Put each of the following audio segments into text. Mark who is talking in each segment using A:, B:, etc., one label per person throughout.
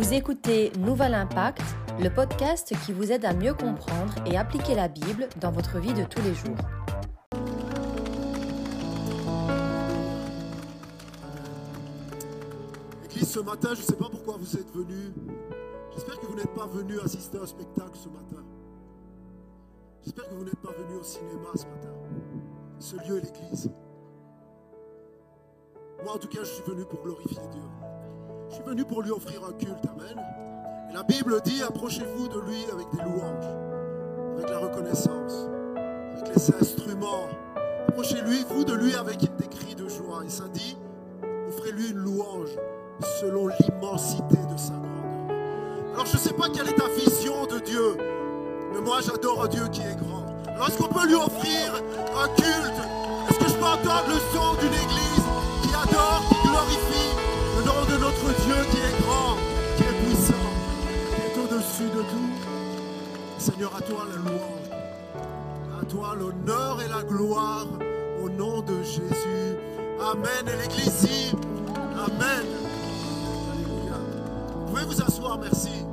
A: Vous écoutez Nouvel Impact, le podcast qui vous aide à mieux comprendre et appliquer la Bible dans votre vie de tous les jours.
B: Église, ce matin, je ne sais pas pourquoi vous êtes venus. J'espère que vous n'êtes pas venus assister à un spectacle ce matin. J'espère que vous n'êtes pas venus au cinéma ce matin. Ce lieu est l'église. Moi, en tout cas, je suis venu pour glorifier Dieu. Je suis venu pour lui offrir un culte. Amen. Et la Bible dit approchez-vous de lui avec des louanges, avec la reconnaissance, avec les instruments. Approchez-lui, vous de lui avec des cris de joie. Et ça dit offrez-lui une louange selon l'immensité de sa grandeur. Alors, je ne sais pas quelle est ta vision de Dieu, mais moi, j'adore un Dieu qui est grand. Alors, est-ce qu'on peut lui offrir un culte? Est-ce que je peux entendre le son d'une église qui adore, qui glorifie nom de notre Dieu qui est grand, qui est puissant, qui est au-dessus de tout Seigneur, à toi la louange, à toi l'honneur et la gloire au nom de Jésus. Amen. Et l'église Amen. Alléluia. Vous pouvez vous asseoir, merci.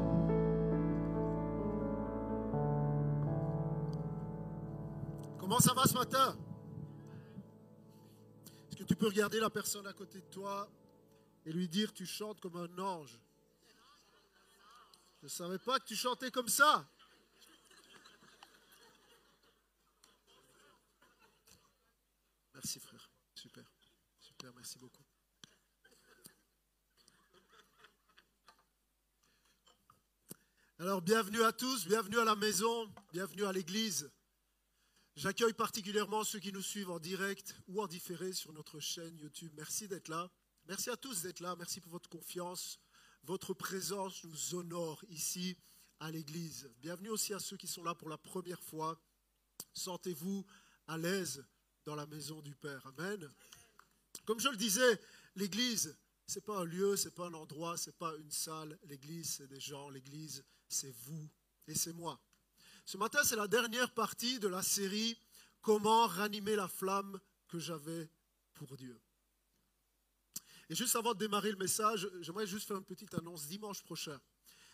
B: Comment ça va ce matin? Est-ce que tu peux regarder la personne à côté de toi? Et lui dire tu chantes comme un ange Je ne savais pas que tu chantais comme ça. Merci frère. Super. Super, merci beaucoup. Alors bienvenue à tous, bienvenue à la maison, bienvenue à l'église. J'accueille particulièrement ceux qui nous suivent en direct ou en différé sur notre chaîne YouTube. Merci d'être là. Merci à tous d'être là. Merci pour votre confiance. Votre présence nous honore ici à l'église. Bienvenue aussi à ceux qui sont là pour la première fois. Sentez-vous à l'aise dans la maison du Père. Amen. Comme je le disais, l'église, ce n'est pas un lieu, ce n'est pas un endroit, ce n'est pas une salle. L'église, c'est des gens. L'église, c'est vous et c'est moi. Ce matin, c'est la dernière partie de la série Comment ranimer la flamme que j'avais pour Dieu. Et juste avant de démarrer le message, j'aimerais juste faire une petite annonce. Dimanche prochain,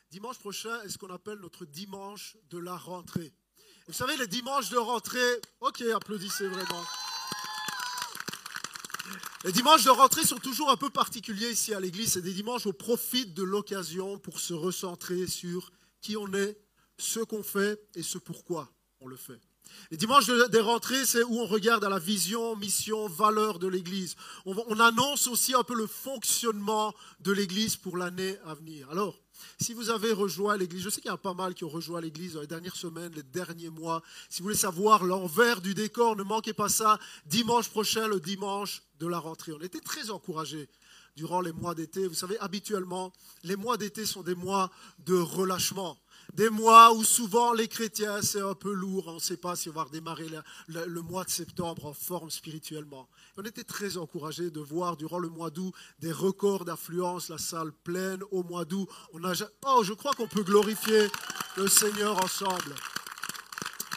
B: dimanche prochain est ce qu'on appelle notre dimanche de la rentrée. Vous savez, les dimanches de rentrée, ok, applaudissez vraiment. Les dimanches de rentrée sont toujours un peu particuliers ici à l'église. C'est des dimanches où on profite de l'occasion pour se recentrer sur qui on est, ce qu'on fait et ce pourquoi on le fait. Les dimanches des rentrées, c'est où on regarde à la vision, mission, valeur de l'Église. On, on, annonce aussi un peu le fonctionnement de l'Église pour l'année à venir. Alors, si vous avez rejoint l'Église, je sais qu'il y a pas mal qui ont rejoint l'Église dans les dernières semaines, les derniers mois. Si vous voulez savoir l'envers du décor, ne manquez pas ça. Dimanche prochain, le dimanche de la rentrée. On était très encouragés durant les mois d'été. Vous savez, habituellement, les mois d'été sont des mois de relâchement des mois où souvent les chrétiens, c'est un peu lourd, on ne sait pas si on va redémarrer le, mois de septembre en forme spirituellement. On était très encouragés de voir durant le mois d'août des records d'affluence, la salle pleine au mois d'août. Oh, je crois qu'on peut glorifier le Seigneur ensemble.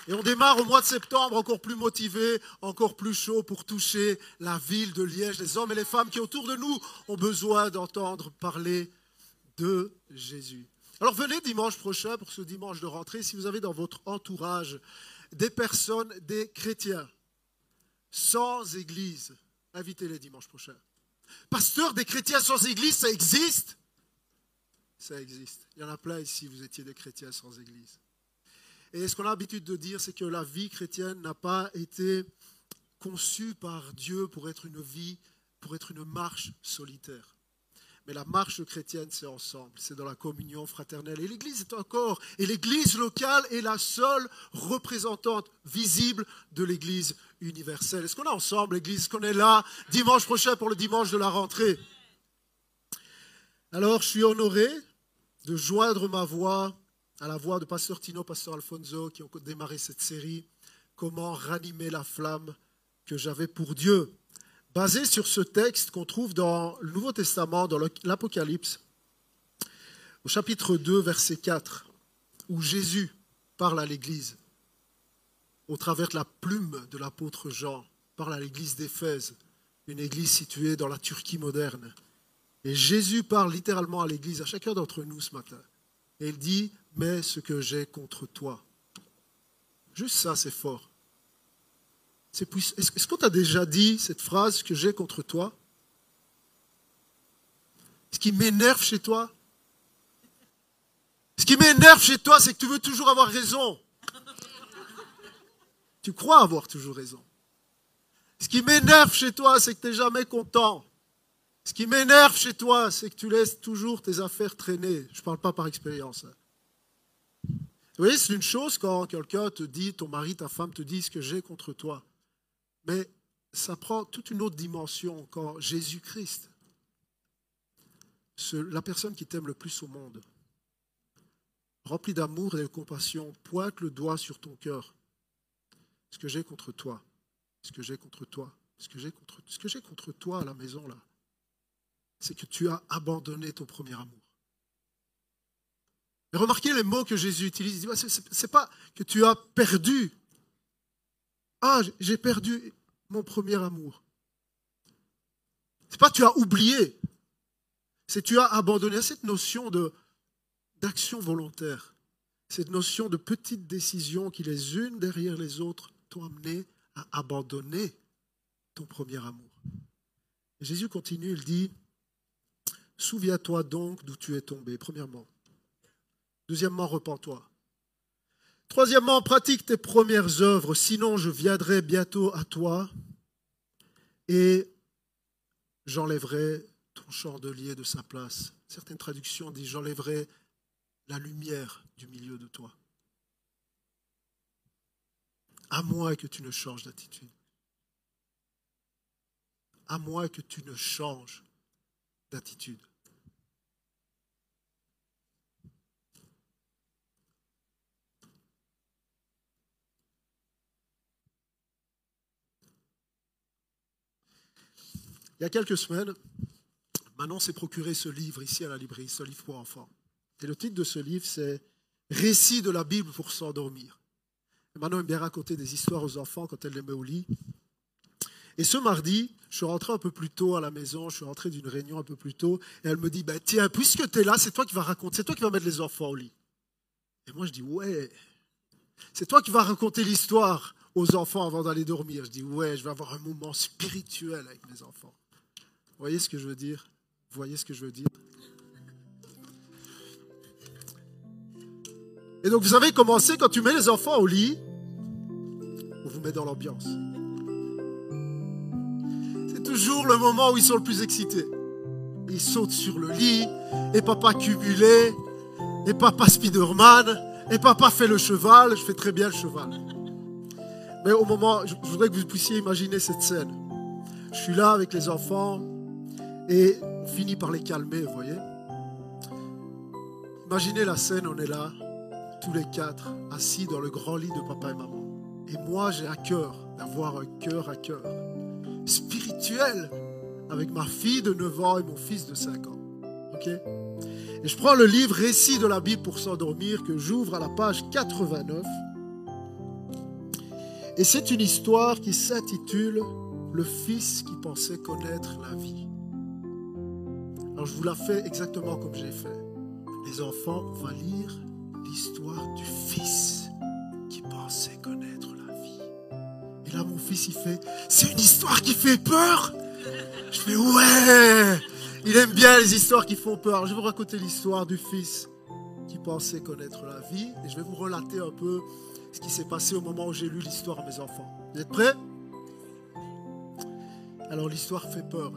B: Et on démarre au mois de septembre encore plus motivé, encore plus chaud pour toucher la ville de Liège. Les hommes et les femmes qui autour de nous ont besoin d'entendre parler de Jésus. Alors venez dimanche prochain pour ce dimanche de rentrée, si vous avez dans votre entourage des personnes, des chrétiens, sans église, invitez-les dimanche prochain. Pasteur, des chrétiens sans église, ça existe? Ça existe. Il y en a plein ici, vous étiez des chrétiens sans église. Et ce qu'on a l'habitude de dire, c'est que la vie chrétienne n'a pas été conçue par Dieu pour être une vie, pour être une marche solitaire. Mais la marche chrétienne, c'est ensemble, c'est dans la communion fraternelle. Et l'Église est un corps. Et l'Église locale est la seule représentante visible de l'Église universelle. Est-ce qu'on est ensemble, l'Église Est-ce qu'on est là dimanche prochain pour le dimanche de la rentrée? Alors, je suis honoré de joindre ma voix à la voix de Pasteur Tino, Pasteur Alfonso, qui ont démarré cette série Comment ranimer la flamme que j'avais pour Dieu basé sur ce texte qu'on trouve dans le Nouveau Testament, dans l'Apocalypse, au chapitre 2, verset 4, où Jésus parle à l'Église, au travers de la plume de l'apôtre Jean, parle à l'Église d'Éphèse, une église située dans la Turquie moderne. Et Jésus parle littéralement à l'Église, à chacun d'entre nous ce matin. Et il dit, mais ce que j'ai contre toi. Juste ça, c'est fort. Est-ce qu'on t'a déjà dit cette phrase que j'ai contre toi? Ce qui m'énerve chez toi? Ce qui m'énerve chez toi, c'est que tu veux toujours avoir raison. Tu crois avoir toujours raison. Ce qui m'énerve chez toi, c'est que tu n'es jamais content. Ce qui m'énerve chez toi, c'est que tu laisses toujours tes affaires traîner. Je ne parle pas par expérience. Hein. Vous voyez, c'est une chose quand quelqu'un te dit, ton mari, ta femme te dit ce que j'ai contre toi. Mais ça prend toute une autre dimension quand Jésus-Christ, la personne qui t'aime le plus au monde, rempli d'amour et de compassion, pointe le doigt sur ton cœur. Ce que j'ai contre toi, ce que j'ai contre toi, ce que j'ai contre, ce toi à la maison là, c'est que tu as abandonné ton premier amour remarquez les mots que Jésus utilise. Il dit, c'est pas que tu as perdu. Ah, j'ai perdu mon premier amour. C'est pas tu as oublié. C'est tu as abandonné cette notion d'action volontaire. Cette notion de petites décisions qui les unes derrière les autres t'ont amené à abandonner ton premier amour. Jésus continue, il dit, Souviens-toi donc d'où tu es tombé, premièrement. Deuxièmement, repens-toi. Troisièmement, pratique tes premières œuvres, sinon je viendrai bientôt à toi et j'enlèverai ton chandelier de sa place. Certaines traductions disent j'enlèverai la lumière du milieu de toi. À moins que tu ne changes d'attitude. À moins que tu ne changes d'attitude. Il y a quelques semaines, Manon s'est procuré ce livre ici à la librairie, ce livre pour enfants. Et le titre de ce livre, c'est Récit de la Bible pour s'endormir. Manon aime bien raconter des histoires aux enfants quand elle les met au lit. Et ce mardi, je suis rentré un peu plus tôt à la maison, je suis rentré d'une réunion un peu plus tôt, et elle me dit, ben, tiens, puisque tu es là, c'est toi qui vas raconter, c'est toi qui vas mettre les enfants au lit. Et moi, je dis, ouais, c'est toi qui vas raconter l'histoire aux enfants avant d'aller dormir. Je dis, ouais, je vais avoir un moment spirituel avec mes enfants. Voyez ce que je veux dire voyez ce que je veux dire Et donc vous avez commencé quand tu mets les enfants au lit, on vous met dans l'ambiance. C'est toujours le moment où ils sont le plus excités. Ils sautent sur le lit, et papa cumulé, et papa Spiderman, et papa fait le cheval, je fais très bien le cheval. Mais au moment, je voudrais que vous puissiez imaginer cette scène. Je suis là avec les enfants, et on finit par les calmer, vous voyez. Imaginez la scène, on est là, tous les quatre, assis dans le grand lit de papa et maman. Et moi, j'ai à cœur d'avoir un cœur à cœur spirituel avec ma fille de 9 ans et mon fils de 5 ans. OK? Et je prends le livre Récit de la Bible pour s'endormir que j'ouvre à la page 89. Et c'est une histoire qui s'intitule Le fils qui pensait connaître la vie. Alors je vous la fais exactement comme j'ai fait. Les enfants, on va lire l'histoire du fils qui pensait connaître la vie. Et là, mon fils, il fait, c'est une histoire qui fait peur. Je fais, ouais, il aime bien les histoires qui font peur. Je vais vous raconter l'histoire du fils qui pensait connaître la vie. Et je vais vous relater un peu ce qui s'est passé au moment où j'ai lu l'histoire à mes enfants. Vous êtes prêts? Alors l'histoire fait peur.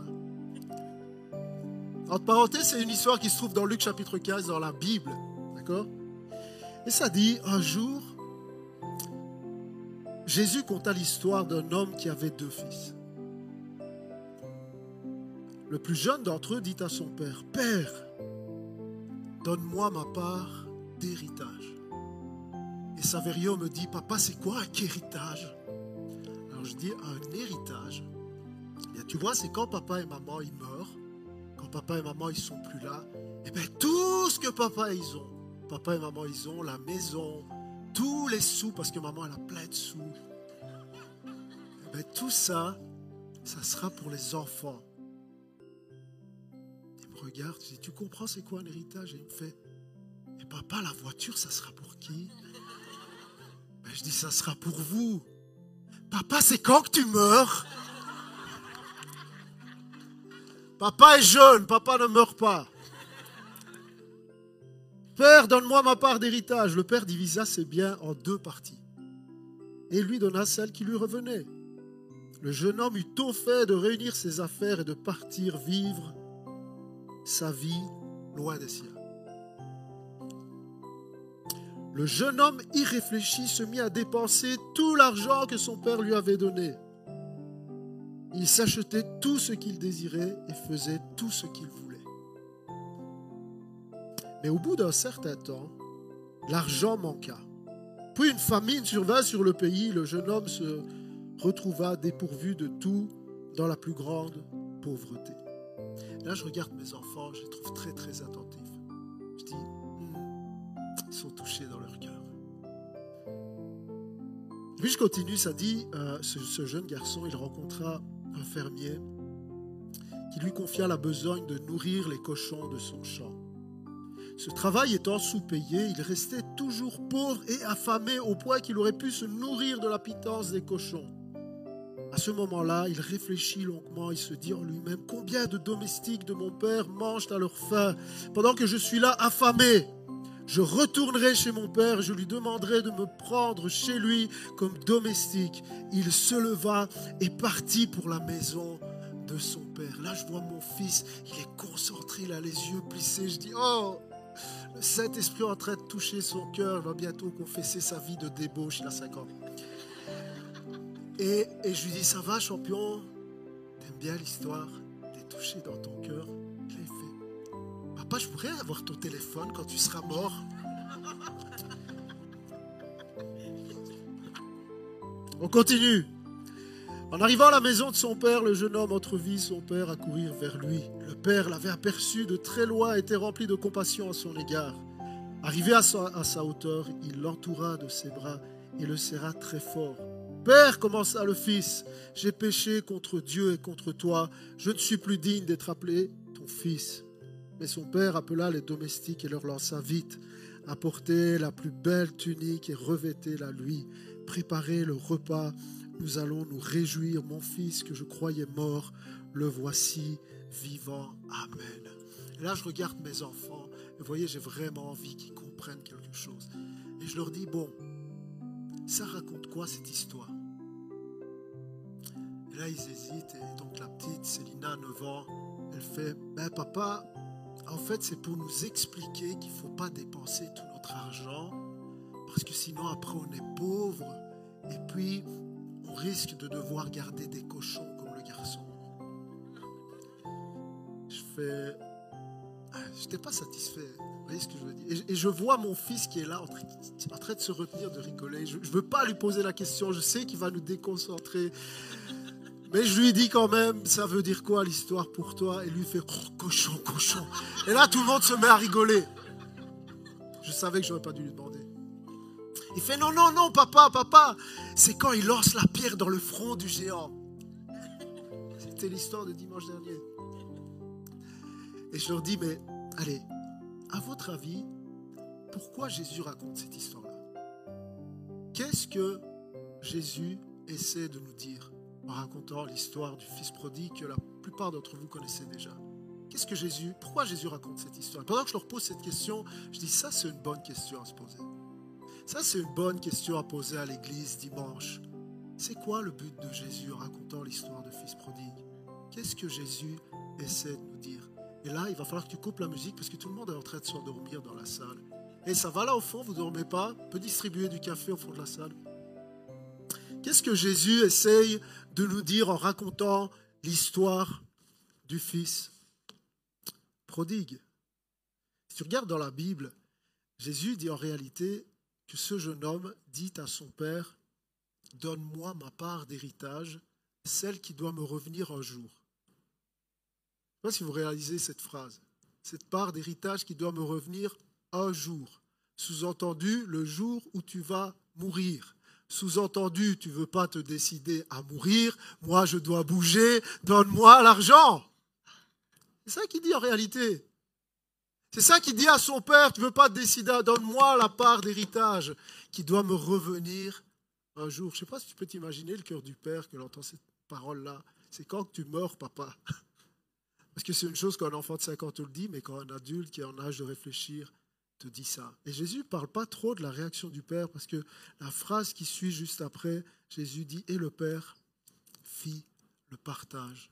B: Entre parenthèses, c'est une histoire qui se trouve dans Luc chapitre 15, dans la Bible. D'accord? Et ça dit, un jour, Jésus conta l'histoire d'un homme qui avait deux fils. Le plus jeune d'entre eux dit à son père, Père, donne-moi ma part d'héritage. Et Saverio me dit, Papa, c'est quoi un héritage? Alors je dis, un héritage? Bien, tu vois, c'est quand papa et maman ils meurent, papa et maman ils sont plus là, et eh bien tout ce que papa ils ont, papa et maman ils ont, la maison, tous les sous, parce que maman elle a plein de sous, et eh bien tout ça, ça sera pour les enfants. Et me regarde, je dis, tu comprends c'est quoi un héritage? Et il me fait, mais papa, la voiture, ça sera pour qui? Ben, Je dis, ça sera pour vous. Papa, c'est quand que tu meurs? Papa est jeune, papa ne meurt pas. Père, donne-moi ma part d'héritage. Le père divisa ses biens en deux parties et lui donna celle qui lui revenait. Le jeune homme eut tôt fait de réunir ses affaires et de partir vivre sa vie loin des siens. Le jeune homme irréfléchi se mit à dépenser tout l'argent que son père lui avait donné. Il s'achetait tout ce qu'il désirait et faisait tout ce qu'il voulait. Mais au bout d'un certain temps, l'argent manqua. Puis une famine survint sur le pays, le jeune homme se retrouva dépourvu de tout dans la plus grande pauvreté. là, je regarde mes enfants, je les trouve très très attentifs. Je dis, hmm, ils sont touchés dans leur cœur. Puis je continue, ça dit, euh, ce jeune garçon, il rencontra fermier qui lui confia la besogne de nourrir les cochons de son champ. Ce travail étant sous-payé, il restait toujours pauvre et affamé au point qu'il aurait pu se nourrir de la pitance des cochons. À ce moment-là, il réfléchit longuement, il se dit en lui-même, combien de domestiques de mon père mangent à leur faim pendant que je suis là affamé? Je retournerai chez mon père, je lui demanderai de me prendre chez lui comme domestique. Il se leva et partit pour la maison de son père. Là, je vois mon fils, il est concentré, il a les yeux plissés. Je dis, oh, le Saint-Esprit est en train de toucher son cœur, il va bientôt confesser sa vie de débauche, il a 5 ans. Et, et je lui dis, ça va, champion? T'aimes bien l'histoire T'es touché dans ton cœur? Papa, je pourrais avoir ton téléphone quand tu seras mort. On continue. En arrivant à la maison de son père, le jeune homme entrevit son père à courir vers lui. Le père l'avait aperçu de très loin et était rempli de compassion à son égard. Arrivé à sa, à sa hauteur, il l'entoura de ses bras et le serra très fort. Père, commença le fils, j'ai péché contre Dieu et contre toi. Je ne suis plus digne d'être appelé ton fils. Mais son père appela les domestiques et leur lança vite. Apportez la plus belle tunique et revêtez-la lui. Préparez le repas. Nous allons nous réjouir. Mon fils que je croyais mort, le voici vivant. Amen. Et là, je regarde mes enfants. Et vous voyez, j'ai vraiment envie qu'ils comprennent quelque chose. Et je leur dis, bon, ça raconte quoi cette histoire? Et là, ils hésitent. Et donc la petite, Célina, 9 ans, elle fait, ben papa, en fait, c'est pour nous expliquer qu'il ne faut pas dépenser tout notre argent, parce que sinon après on est pauvre, et puis on risque de devoir garder des cochons comme le garçon. Je fais... Ah, je n'étais pas satisfait. Vous voyez ce que je veux dire et, je vois mon fils qui est là en train, de se retenir de rigoler. Je ne veux pas lui poser la question. Je sais qu'il va nous déconcentrer. Mais je lui dis quand même, ça veut dire quoi l'histoire pour toi? Et lui fait oh, cochon, cochon. Et là, tout le monde se met à rigoler. Je savais que j'aurais pas dû lui demander. Il fait non, non, non, papa, papa. C'est quand il lance la pierre dans le front du géant. C'était l'histoire de dimanche dernier. Et je leur dis, mais allez, à votre avis, pourquoi Jésus raconte cette histoire-là? Qu'est-ce que Jésus essaie de nous dire? En racontant l'histoire du fils prodigue que la plupart d'entre vous connaissez déjà. Qu'est-ce que Jésus, pourquoi Jésus raconte cette histoire? Pendant que je leur pose cette question, je dis ça c'est une bonne question à se poser. Ça c'est une bonne question à poser à l'église dimanche. C'est quoi le but de Jésus en racontant l'histoire du fils prodigue? Qu'est-ce que Jésus essaie de nous dire? Et là, il va falloir que tu coupes la musique parce que tout le monde est en train de s'endormir dans la salle. Et ça va là au fond, vous ne dormez pas? Peut distribuer du café au fond de la salle. Qu'est-ce que Jésus essaye de nous dire en racontant l'histoire du Fils prodigue? Si tu regardes dans la Bible, Jésus dit en réalité que ce jeune homme dit à son Père, Donne-moi ma part d'héritage, celle qui doit me revenir un jour. Je ne sais pas si vous réalisez cette phrase. Cette part d'héritage qui doit me revenir un jour. Sous-entendu, le jour où tu vas mourir. Sous-entendu, tu veux pas te décider à mourir, moi je dois bouger, donne-moi l'argent. C'est ça qu'il dit en réalité. C'est ça qu'il dit à son père, tu ne veux pas décider, donne-moi la part d'héritage qui doit me revenir un jour. Je ne sais pas si tu peux t'imaginer le cœur du père que l'entend cette parole-là. C'est quand que tu meurs, papa? Parce que c'est une chose qu'un enfant de 5 ans te le dit, mais quand un adulte qui est en âge de réfléchir te dit ça. Et Jésus ne parle pas trop de la réaction du Père, parce que la phrase qui suit juste après, Jésus dit, et le Père fit le partage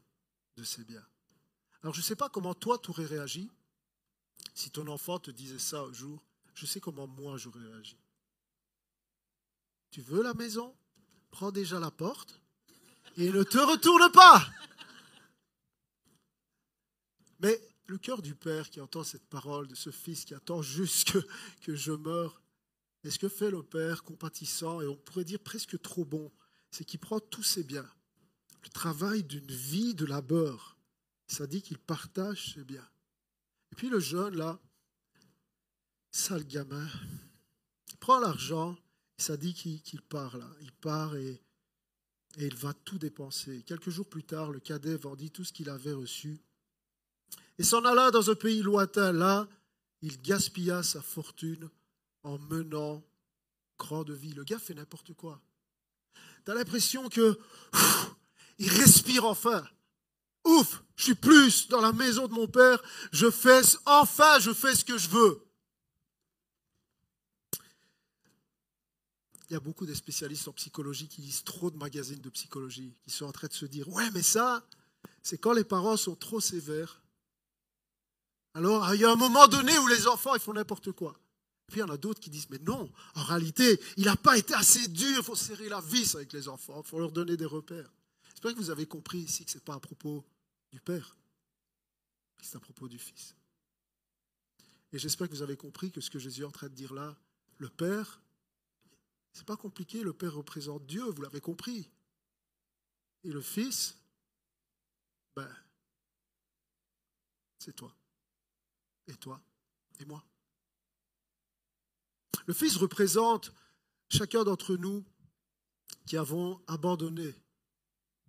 B: de ses biens. Alors je ne sais pas comment toi tu aurais réagi si ton enfant te disait ça un jour. Je sais comment moi j'aurais réagi. Tu veux la maison? Prends déjà la porte et ne te retourne pas. Mais le cœur du Père qui entend cette parole de ce Fils qui attend juste que, je meure, est ce que fait le Père compatissant et on pourrait dire presque trop bon, c'est qu'il prend tous ses biens, le travail d'une vie de labeur. Ça dit qu'il partage ses biens. Et puis le jeune, là, sale gamin, prend l'argent, ça dit qu'il part là. Il part et il va tout dépenser. Quelques jours plus tard, le cadet vendit tout ce qu'il avait reçu et s'en alla dans un pays lointain. Là, il gaspilla sa fortune en menant grande vie. Le gars fait n'importe quoi. Tu as l'impression que il respire enfin. Ouf, je suis plus dans la maison de mon père. Je fais enfin, je fais ce que je veux. Il y a beaucoup de spécialistes en psychologie qui lisent trop de magazines de psychologie, qui sont en train de se dire Ouais, mais ça, c'est quand les parents sont trop sévères alors, il y a un moment donné où les enfants, ils font n'importe quoi. Puis il y en a d'autres qui disent, mais non, en réalité, il n'a pas été assez dur, il faut serrer la vis avec les enfants, il faut leur donner des repères. J'espère que vous avez compris ici que ce n'est pas à propos du Père, c'est à propos du Fils. Et j'espère que vous avez compris que ce que Jésus est en train de dire là, le Père, c'est pas compliqué, le Père représente Dieu, vous l'avez compris. Et le Fils, ben, c'est toi et toi et moi. Le Fils représente chacun d'entre nous qui avons abandonné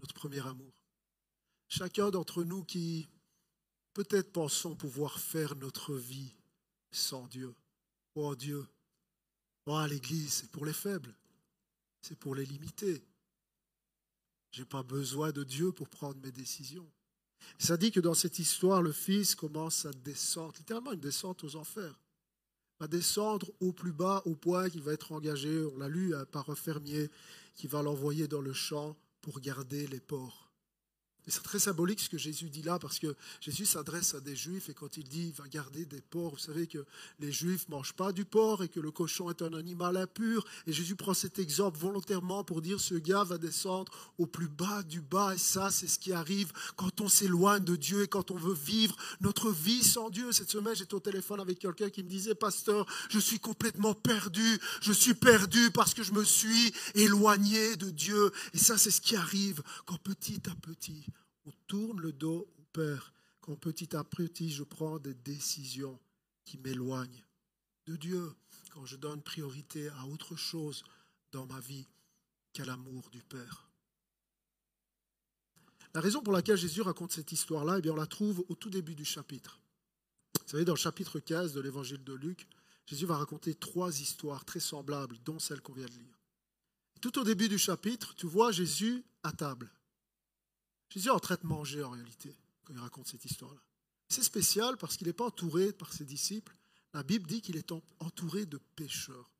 B: notre premier amour. Chacun d'entre nous qui peut-être pensons pouvoir faire notre vie sans Dieu. Oh Dieu, oh l'Église, c'est pour les faibles, c'est pour les limités. Je n'ai pas besoin de Dieu pour prendre mes décisions. Ça dit que dans cette histoire, le Fils commence à descendre, littéralement une descente aux enfers. Va descendre au plus bas, au point qu'il va être engagé, on l'a lu par un fermier, qui va l'envoyer dans le champ pour garder les porcs c'est très symbolique ce que Jésus dit là, parce que Jésus s'adresse à des juifs et quand il dit va garder des porcs, vous savez que les juifs ne mangent pas du porc et que le cochon est un animal impur. Et Jésus prend cet exemple volontairement pour dire ce gars va descendre au plus bas du bas. Et ça, c'est ce qui arrive quand on s'éloigne de Dieu et quand on veut vivre notre vie sans Dieu. Cette semaine, j'étais au téléphone avec quelqu'un qui me disait, pasteur, je suis complètement perdu. Je suis perdu parce que je me suis éloigné de Dieu. Et ça, c'est ce qui arrive quand petit à petit, on tourne le dos au Père quand petit à petit je prends des décisions qui m'éloignent de Dieu, quand je donne priorité à autre chose dans ma vie qu'à l'amour du Père. La raison pour laquelle Jésus raconte cette histoire-là, eh bien, on la trouve au tout début du chapitre. Vous savez, dans le chapitre 15 de l'évangile de Luc, Jésus va raconter trois histoires très semblables, dont celle qu'on vient de lire. Tout au début du chapitre, tu vois Jésus à table. Jésus est en train de manger en réalité, quand il raconte cette histoire-là. C'est spécial parce qu'il n'est pas entouré par ses disciples. La Bible dit qu'il est entouré de pécheurs,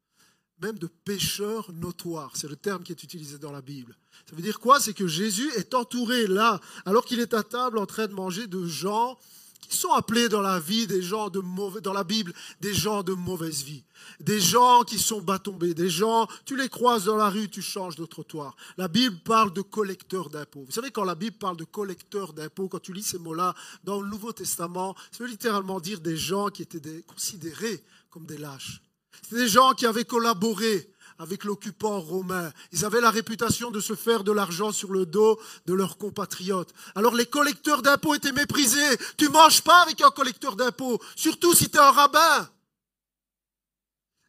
B: même de pécheurs notoires. C'est le terme qui est utilisé dans la Bible. Ça veut dire quoi? C'est que Jésus est entouré là, alors qu'il est à table en train de manger de gens qui sont appelés dans la vie des gens de dans la Bible, des gens de mauvaise vie. Des gens qui sont bas tombés, des gens, tu les croises dans la rue, tu changes de trottoir. La Bible parle de collecteurs d'impôts. Vous savez, quand la Bible parle de collecteurs d'impôts, quand tu lis ces mots-là dans le Nouveau Testament, ça veut littéralement dire des gens qui étaient considérés comme des lâches. C'était des gens qui avaient collaboré avec l'occupant romain. Ils avaient la réputation de se faire de l'argent sur le dos de leurs compatriotes. Alors les collecteurs d'impôts étaient méprisés. Tu manges pas avec un collecteur d'impôts, surtout si tu es un rabbin.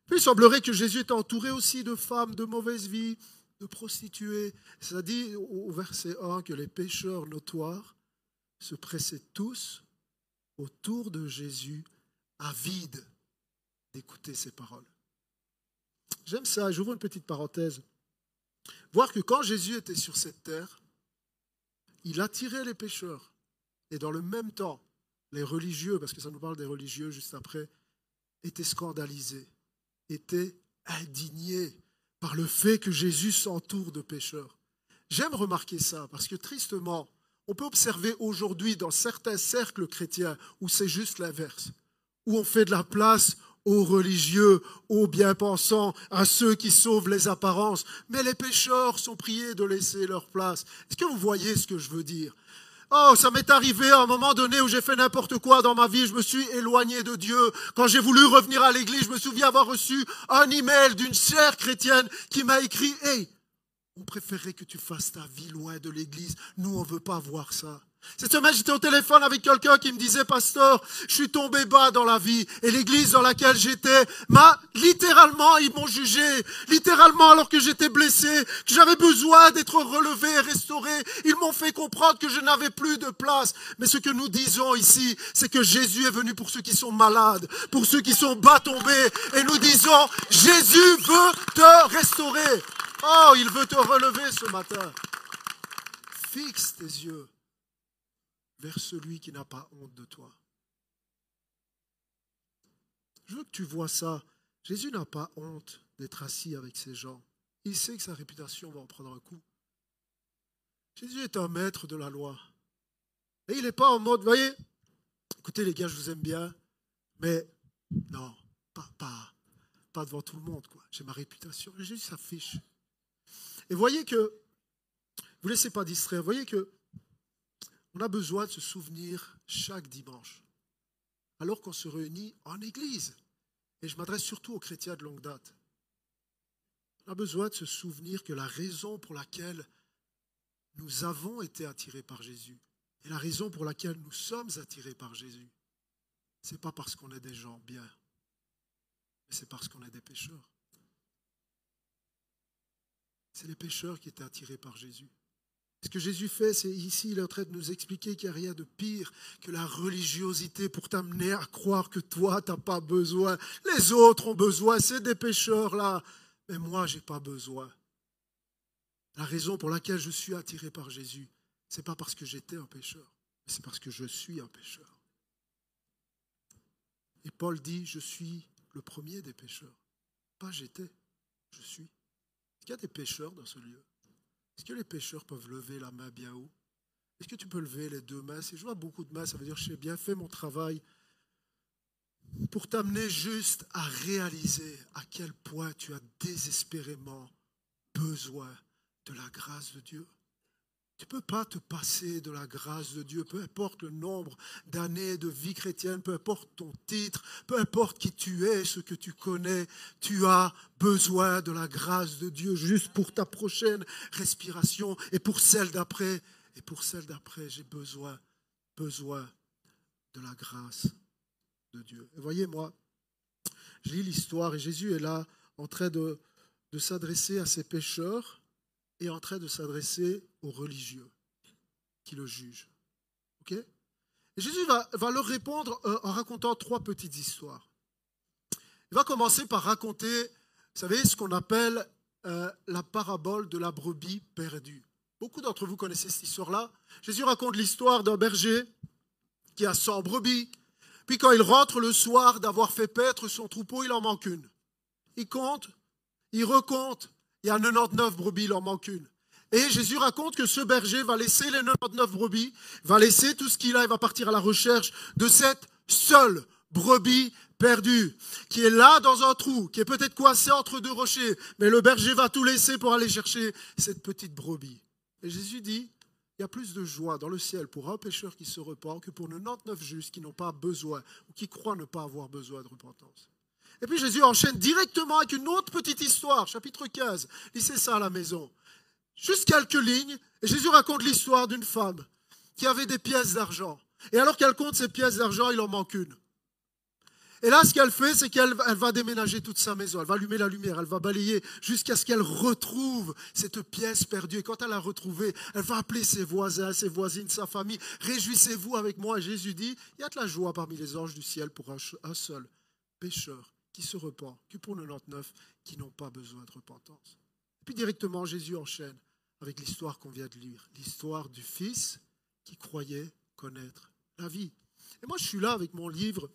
B: Puis il semblerait que Jésus était entouré aussi de femmes de mauvaise vie, de prostituées. Ça dit au verset 1 que les pécheurs notoires se pressaient tous autour de Jésus, avides d'écouter ses paroles. J'aime ça, j'ouvre une petite parenthèse. Voir que quand Jésus était sur cette terre, il attirait les pécheurs. Et dans le même temps, les religieux, parce que ça nous parle des religieux juste après, étaient scandalisés, étaient indignés par le fait que Jésus s'entoure de pécheurs. J'aime remarquer ça, parce que tristement, on peut observer aujourd'hui dans certains cercles chrétiens où c'est juste l'inverse, où on fait de la place aux religieux, aux bien-pensants, à ceux qui sauvent les apparences, mais les pécheurs sont priés de laisser leur place. Est-ce que vous voyez ce que je veux dire? Oh, ça m'est arrivé à un moment donné où j'ai fait n'importe quoi dans ma vie, je me suis éloigné de Dieu. Quand j'ai voulu revenir à l'église, je me souviens avoir reçu un email d'une chère chrétienne qui m'a écrit Hey, on préférait que tu fasses ta vie loin de l'église. Nous, on ne veut pas voir ça. Cette semaine, j'étais au téléphone avec quelqu'un qui me disait, pasteur, je suis tombé bas dans la vie. Et l'église dans laquelle j'étais m'a, littéralement, ils m'ont jugé. Littéralement, alors que j'étais blessé, que j'avais besoin d'être relevé et restauré. Ils m'ont fait comprendre que je n'avais plus de place. Mais ce que nous disons ici, c'est que Jésus est venu pour ceux qui sont malades, pour ceux qui sont bas tombés. Et nous disons, Jésus veut te restaurer. Oh, il veut te relever ce matin. Fixe tes yeux vers celui qui n'a pas honte de toi. Je veux que tu vois ça. Jésus n'a pas honte d'être assis avec ces gens. Il sait que sa réputation va en prendre un coup. Jésus est un maître de la loi. Et il n'est pas en mode, voyez, écoutez les gars, je vous aime bien, mais non, pas, pas, pas devant tout le monde. quoi. J'ai ma réputation. Jésus s'affiche. Et voyez que, vous ne laissez pas distraire, voyez que on a besoin de se souvenir chaque dimanche, alors qu'on se réunit en Église. Et je m'adresse surtout aux chrétiens de longue date. On a besoin de se souvenir que la raison pour laquelle nous avons été attirés par Jésus, et la raison pour laquelle nous sommes attirés par Jésus, ce n'est pas parce qu'on est des gens bien, mais c'est parce qu'on est des pécheurs. C'est les pécheurs qui étaient attirés par Jésus. Ce que Jésus fait, c'est ici, il est en train de nous expliquer qu'il n'y a rien de pire que la religiosité pour t'amener à croire que toi, tu n'as pas besoin. Les autres ont besoin, c'est des pécheurs là. Mais moi, je n'ai pas besoin. La raison pour laquelle je suis attiré par Jésus, ce n'est pas parce que j'étais un pécheur, mais c'est parce que je suis un pécheur. Et Paul dit, je suis le premier des pécheurs. Pas j'étais, je suis. Il y a des pécheurs dans ce lieu? Est-ce que les pécheurs peuvent lever la main bien haut? Est-ce que tu peux lever les deux mains? Si je vois beaucoup de mains, ça veut dire que j'ai bien fait mon travail pour t'amener juste à réaliser à quel point tu as désespérément besoin de la grâce de Dieu. Tu ne peux pas te passer de la grâce de Dieu, peu importe le nombre d'années de vie chrétienne, peu importe ton titre, peu importe qui tu es, ce que tu connais, tu as besoin de la grâce de Dieu juste pour ta prochaine respiration et pour celle d'après. Et pour celle d'après, j'ai besoin, besoin de la grâce de Dieu. Et voyez, moi, je lis l'histoire et Jésus est là en train de, de s'adresser à ces pécheurs est en train de s'adresser aux religieux qui le jugent. Jésus va, va, leur répondre euh, en racontant trois petites histoires. Il va commencer par raconter, vous savez, ce qu'on appelle euh, la parabole de la brebis perdue. Beaucoup d'entre vous connaissez cette histoire-là. Jésus raconte l'histoire d'un berger qui a 100 brebis. Puis quand il rentre le soir d'avoir fait paître son troupeau, il en manque une. Il compte, il recompte, il y a 99 brebis, il en manque une. Et Jésus raconte que ce berger va laisser les 99 brebis, va laisser tout ce qu'il a et va partir à la recherche de cette seule brebis perdue, qui est là dans un trou, qui est peut-être coincée entre deux rochers, mais le berger va tout laisser pour aller chercher cette petite brebis. Et Jésus dit, il y a plus de joie dans le ciel pour un pécheur qui se repent que pour 99 justes qui n'ont pas besoin ou qui croient ne pas avoir besoin de repentance. Et puis Jésus enchaîne directement avec une autre petite histoire, chapitre 15. Lisez ça à la maison. Juste quelques lignes, Jésus raconte l'histoire d'une femme qui avait des pièces d'argent. Et alors qu'elle compte ses pièces d'argent, il en manque une. Et là, ce qu'elle fait, c'est qu'elle va déménager toute sa maison, elle va allumer la lumière, elle va balayer jusqu'à ce qu'elle retrouve cette pièce perdue. Et quand elle l'a retrouvée, elle va appeler ses voisins, ses voisines, sa famille. Réjouissez-vous avec moi. Jésus dit, il y a de la joie parmi les anges du ciel pour un seul pécheur qui se repent, que pour 99 qui n'ont pas besoin de repentance. Et puis directement, Jésus enchaîne avec l'histoire qu'on vient de lire, l'histoire du Fils qui croyait connaître la vie. Et moi, je suis là avec mon livre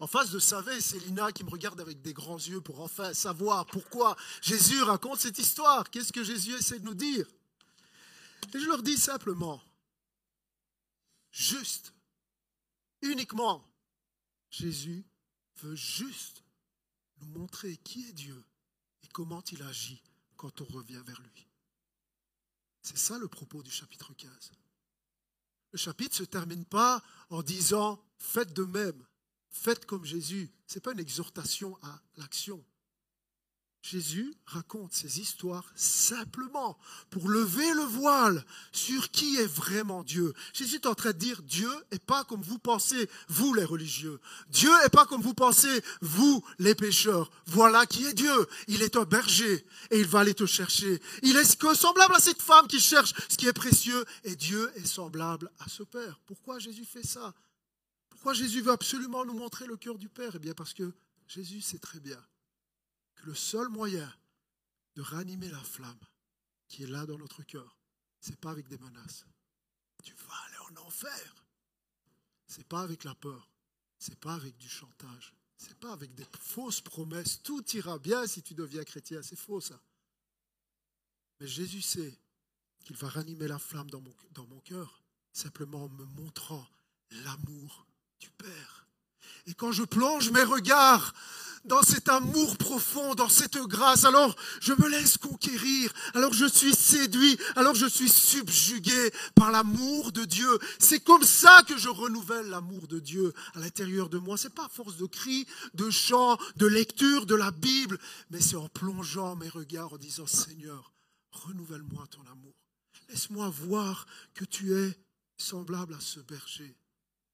B: en face de Savé, c'est Lina qui me regarde avec des grands yeux pour enfin savoir pourquoi Jésus raconte cette histoire. Qu'est-ce que Jésus essaie de nous dire? Et je leur dis simplement, juste, uniquement, Jésus veut juste nous montrer qui est Dieu et comment il agit quand on revient vers lui. C'est ça le propos du chapitre 15. Le chapitre ne se termine pas en disant faites de même. Faites comme Jésus. Ce n'est pas une exhortation à l'action. Jésus raconte ces histoires simplement pour lever le voile sur qui est vraiment Dieu. Jésus est en train de dire Dieu n'est pas comme vous pensez, vous les religieux. Dieu n'est pas comme vous pensez, vous les pécheurs. Voilà qui est Dieu. Il est un berger et il va aller te chercher. Il est semblable à cette femme qui cherche ce qui est précieux et Dieu est semblable à ce Père. Pourquoi Jésus fait ça? Pourquoi Jésus veut absolument nous montrer le cœur du Père? Eh bien parce que Jésus sait très bien que le seul moyen de ranimer la flamme qui est là dans notre cœur, ce n'est pas avec des menaces. Tu vas aller en enfer. Ce n'est pas avec la peur. Ce n'est pas avec du chantage. Ce n'est pas avec des fausses promesses. Tout ira bien si tu deviens chrétien. C'est faux ça. Mais Jésus sait qu'il va ranimer la flamme dans mon, dans mon cœur simplement en me montrant l'amour du Père. Et quand je plonge mes regards dans cet amour profond, dans cette grâce, alors je me laisse conquérir, alors je suis séduit, alors je suis subjugué par l'amour de Dieu. C'est comme ça que je renouvelle l'amour de Dieu à l'intérieur de moi. C'est pas à force de cris, de chants, de lecture de la Bible, mais c'est en plongeant mes regards en disant Seigneur, renouvelle-moi ton amour. Laisse-moi voir que tu es semblable à ce berger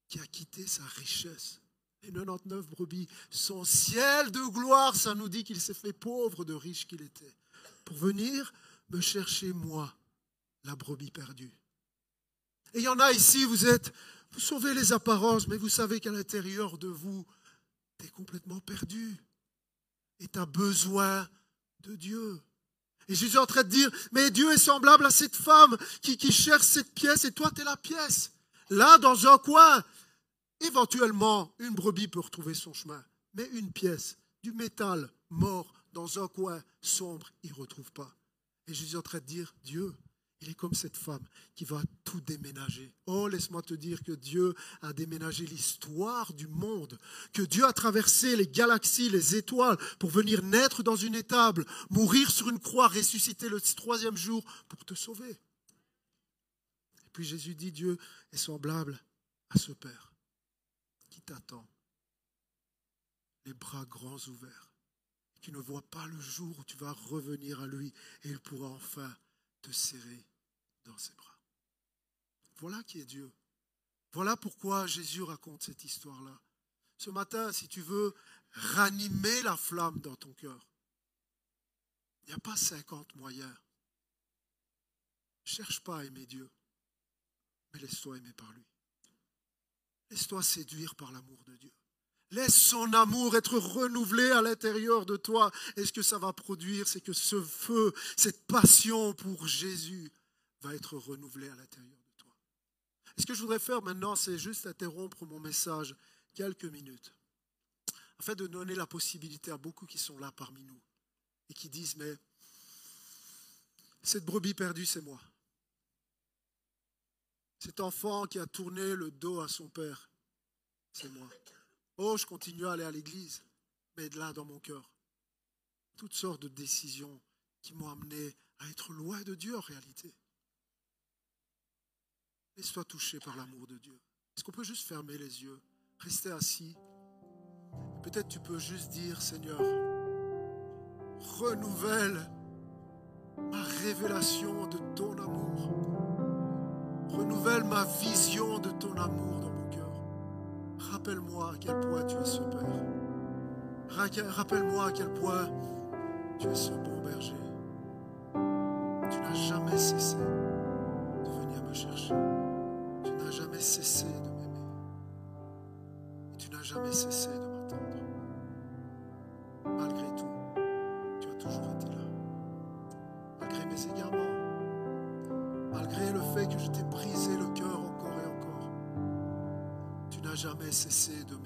B: qui a quitté sa richesse. Les 99 brebis, son ciel de gloire, ça nous dit qu'il s'est fait pauvre de riche qu'il était, pour venir me chercher, moi, la brebis perdue. Et il y en a ici, vous êtes, vous sauvez les apparences, mais vous savez qu'à l'intérieur de vous, tu es complètement perdu. Et tu as besoin de Dieu. Et Jésus est en train de dire, mais Dieu est semblable à cette femme qui, qui cherche cette pièce et toi, tu es la pièce. Là, dans un coin, éventuellement, une brebis peut retrouver son chemin. Mais une pièce, du métal mort dans un coin sombre, il ne retrouve pas. Et Jésus est en train de dire, Dieu, il est comme cette femme qui va tout déménager. Oh, laisse-moi te dire que Dieu a déménagé l'histoire du monde, que Dieu a traversé les galaxies, les étoiles pour venir naître dans une étable, mourir sur une croix, ressusciter le troisième jour pour te sauver. Puis Jésus dit, Dieu est semblable à ce Père t'attend, les bras grands ouverts, qui ne voit pas le jour où tu vas revenir à lui et il pourra enfin te serrer dans ses bras. Voilà qui est Dieu. Voilà pourquoi Jésus raconte cette histoire-là. Ce matin, si tu veux ranimer la flamme dans ton cœur, il n'y a pas 50 moyens. Cherche pas à aimer Dieu laisse-toi aimer par lui. Laisse-toi séduire par l'amour de Dieu. Laisse son amour être renouvelé à l'intérieur de toi. Et ce que ça va produire, c'est que ce feu, cette passion pour Jésus va être renouvelé à l'intérieur de toi. Et ce que je voudrais faire maintenant, c'est juste interrompre mon message quelques minutes, afin de donner la possibilité à beaucoup qui sont là parmi nous et qui disent, mais cette brebis perdue, c'est moi. Cet enfant qui a tourné le dos à son père, c'est moi. Oh, je continue à aller à l'église, mais de là dans mon cœur, toutes sortes de décisions qui m'ont amené à être loin de Dieu en réalité. Laisse-toi toucher par l'amour de Dieu. Est-ce qu'on peut juste fermer les yeux, rester assis? Peut-être tu peux juste dire, Seigneur, renouvelle ma révélation de ton amour. Renouvelle ma vision de ton amour dans mon cœur. Rappelle-moi à quel point tu es ce Père. Rappelle-moi à quel point tu es ce bon berger. Tu n'as jamais cessé de venir me chercher. Tu n'as jamais cessé de m'aimer. Tu n'as jamais cessé de nécessaire de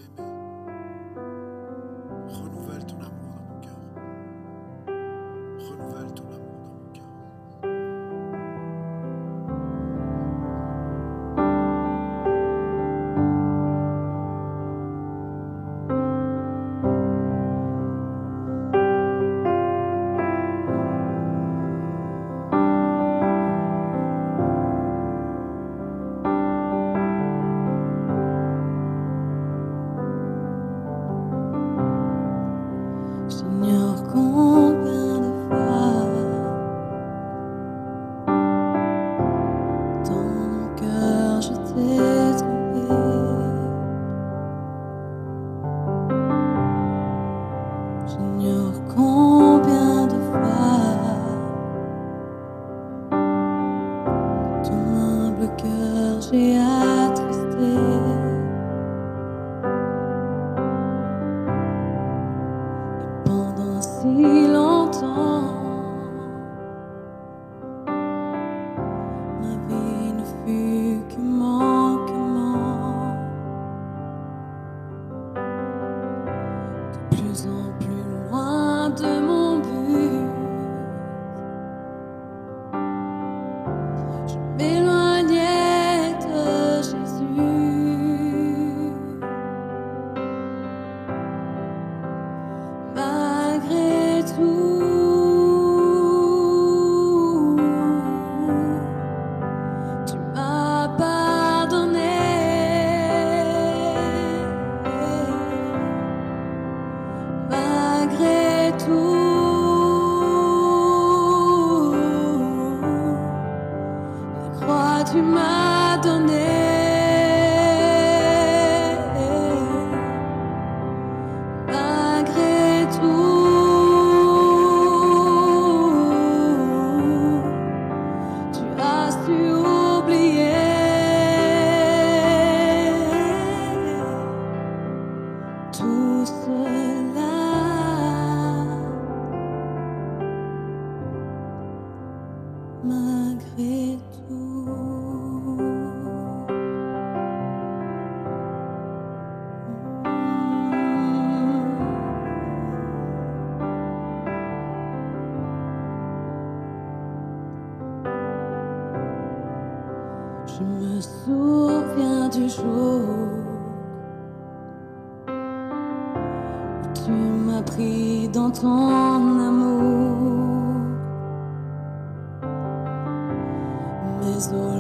C: is Lord.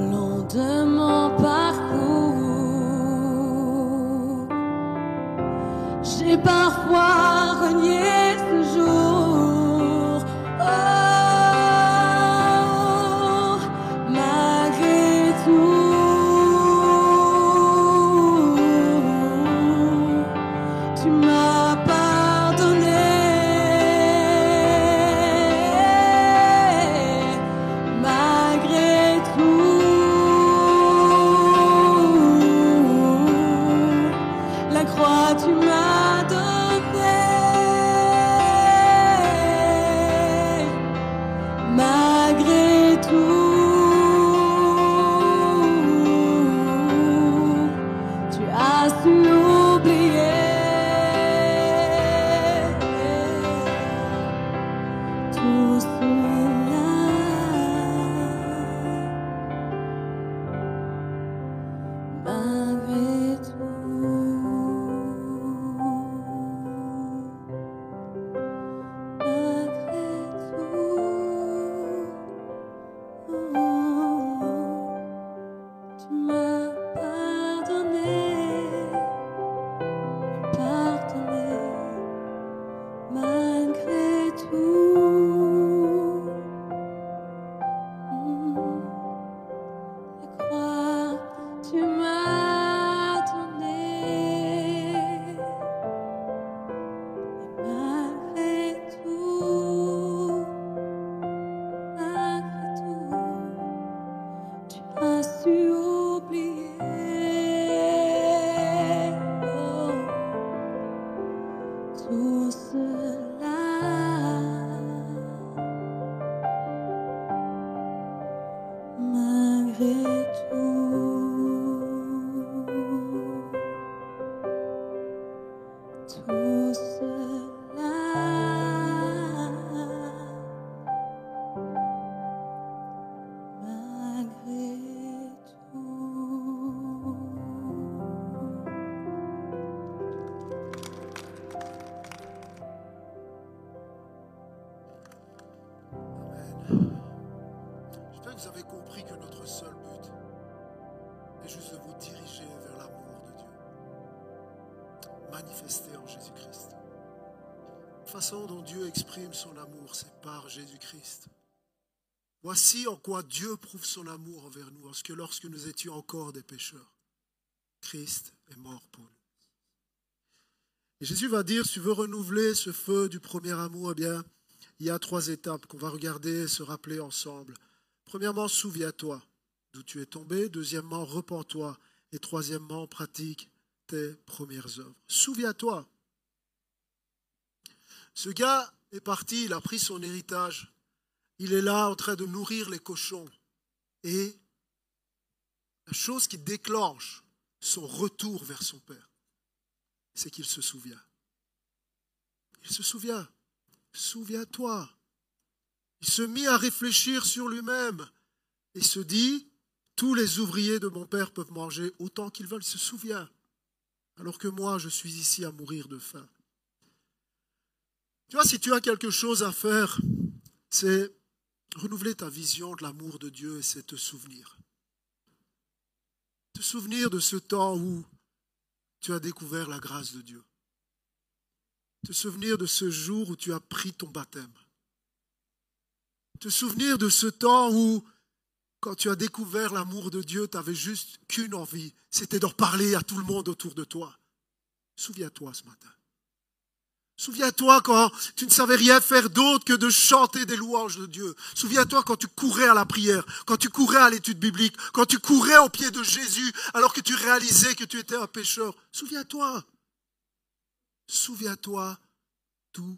C: En
B: Jésus-Christ. La façon dont Dieu exprime son amour, c'est par Jésus-Christ. Voici en quoi Dieu prouve son amour envers nous, parce que lorsque nous étions encore des pécheurs, Christ est mort pour nous. Jésus va dire, si tu veux renouveler ce feu du premier amour, eh bien, il y a trois étapes qu'on va regarder et se rappeler ensemble. Premièrement, souviens-toi d'où tu es tombé. Deuxièmement, repens-toi. Et troisièmement, pratique tes premières œuvres. Souviens-toi. Ce gars est parti, il a pris son héritage. Il est là en train de nourrir les cochons. Et la chose qui déclenche son retour vers son père, c'est qu'il se souvient. Il se souvient. Souviens-toi. Il se mit à réfléchir sur lui-même et se dit, tous les ouvriers de mon père peuvent manger autant qu'ils veulent. Il se souvient. Alors que moi, je suis ici à mourir de faim. Tu vois, si tu as quelque chose à faire, c'est renouveler ta vision de l'amour de Dieu et c'est te souvenir. Te souvenir de ce temps où tu as découvert la grâce de Dieu. Te souvenir de ce jour où tu as pris ton baptême. Te souvenir de ce temps où, quand tu as découvert l'amour de Dieu, tu n'avais juste qu'une envie, c'était d'en parler à tout le monde autour de toi. Souviens-toi ce matin. Souviens-toi quand tu ne savais rien faire d'autre que de chanter des louanges de Dieu. Souviens-toi quand tu courais à la prière, quand tu courais à l'étude biblique, quand tu courais au pied de Jésus alors que tu réalisais que tu étais un pécheur. Souviens-toi. Souviens-toi d'où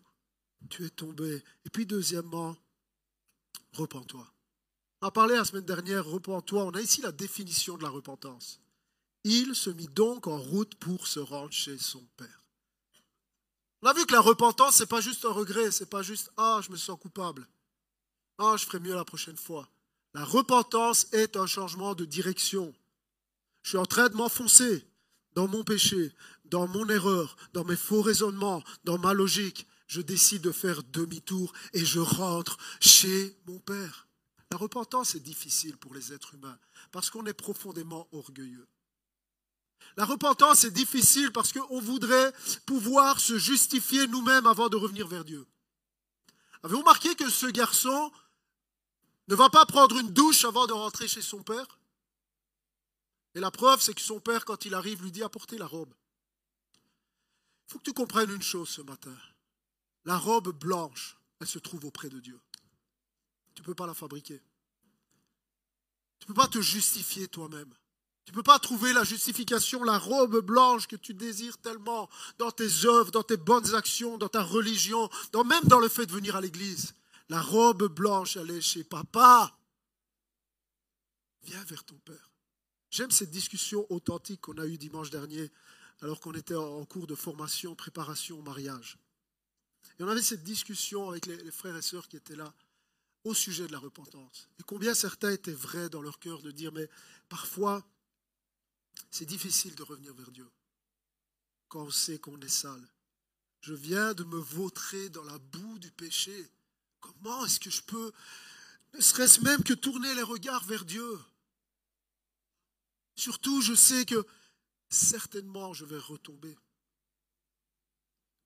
B: tu es tombé. Et puis deuxièmement, repens-toi. On a parlé la semaine dernière, repens-toi. On a ici la définition de la repentance. Il se mit donc en route pour se rendre chez son Père. On a vu que la repentance, ce n'est pas juste un regret, ce n'est pas juste Ah, je me sens coupable. Ah, je ferai mieux la prochaine fois. La repentance est un changement de direction. Je suis en train de m'enfoncer dans mon péché, dans mon erreur, dans mes faux raisonnements, dans ma logique. Je décide de faire demi-tour et je rentre chez mon Père. La repentance est difficile pour les êtres humains parce qu'on est profondément orgueilleux. La repentance est difficile parce qu'on voudrait pouvoir se justifier nous-mêmes avant de revenir vers Dieu. Avez-vous remarqué que ce garçon ne va pas prendre une douche avant de rentrer chez son père? Et la preuve, c'est que son père, quand il arrive, lui dit apportez la robe. Il faut que tu comprennes une chose ce matin. La robe blanche, elle se trouve auprès de Dieu. Tu ne peux pas la fabriquer. Tu ne peux pas te justifier toi-même. Tu ne peux pas trouver la justification, la robe blanche que tu désires tellement dans tes œuvres, dans tes bonnes actions, dans ta religion, dans, même dans le fait de venir à l'église. La robe blanche, elle chez papa. Viens vers ton Père. J'aime cette discussion authentique qu'on a eue dimanche dernier alors qu'on était en cours de formation, préparation au mariage. Et on avait cette discussion avec les frères et sœurs qui étaient là au sujet de la repentance. Et combien certains étaient vrais dans leur cœur de dire, mais parfois, c'est difficile de revenir vers Dieu quand on sait qu'on est sale. Je viens de me vautrer dans la boue du péché. Comment est-ce que je peux, ne serait-ce même que tourner les regards vers Dieu? Surtout, je sais que certainement je vais retomber.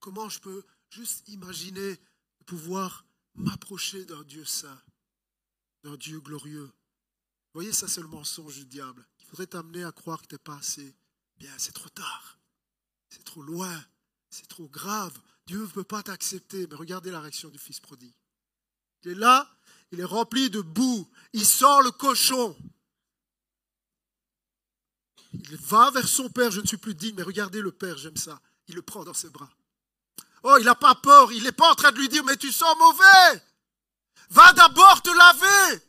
B: Comment je peux juste imaginer pouvoir m'approcher d'un Dieu saint, d'un Dieu glorieux voyez, ça c'est le mensonge du diable. Il faudrait t'amener à croire que tu n'es pas assez bien. C'est trop tard. C'est trop loin. C'est trop grave. Dieu ne peut pas t'accepter. Mais regardez la réaction du fils prodigue. Il est là, il est rempli de boue. Il sent le cochon. Il va vers son père. Je ne suis plus digne, mais regardez le père, j'aime ça. Il le prend dans ses bras. Oh, il n'a pas peur. Il n'est pas en train de lui dire, mais tu sens mauvais. Va d'abord te laver.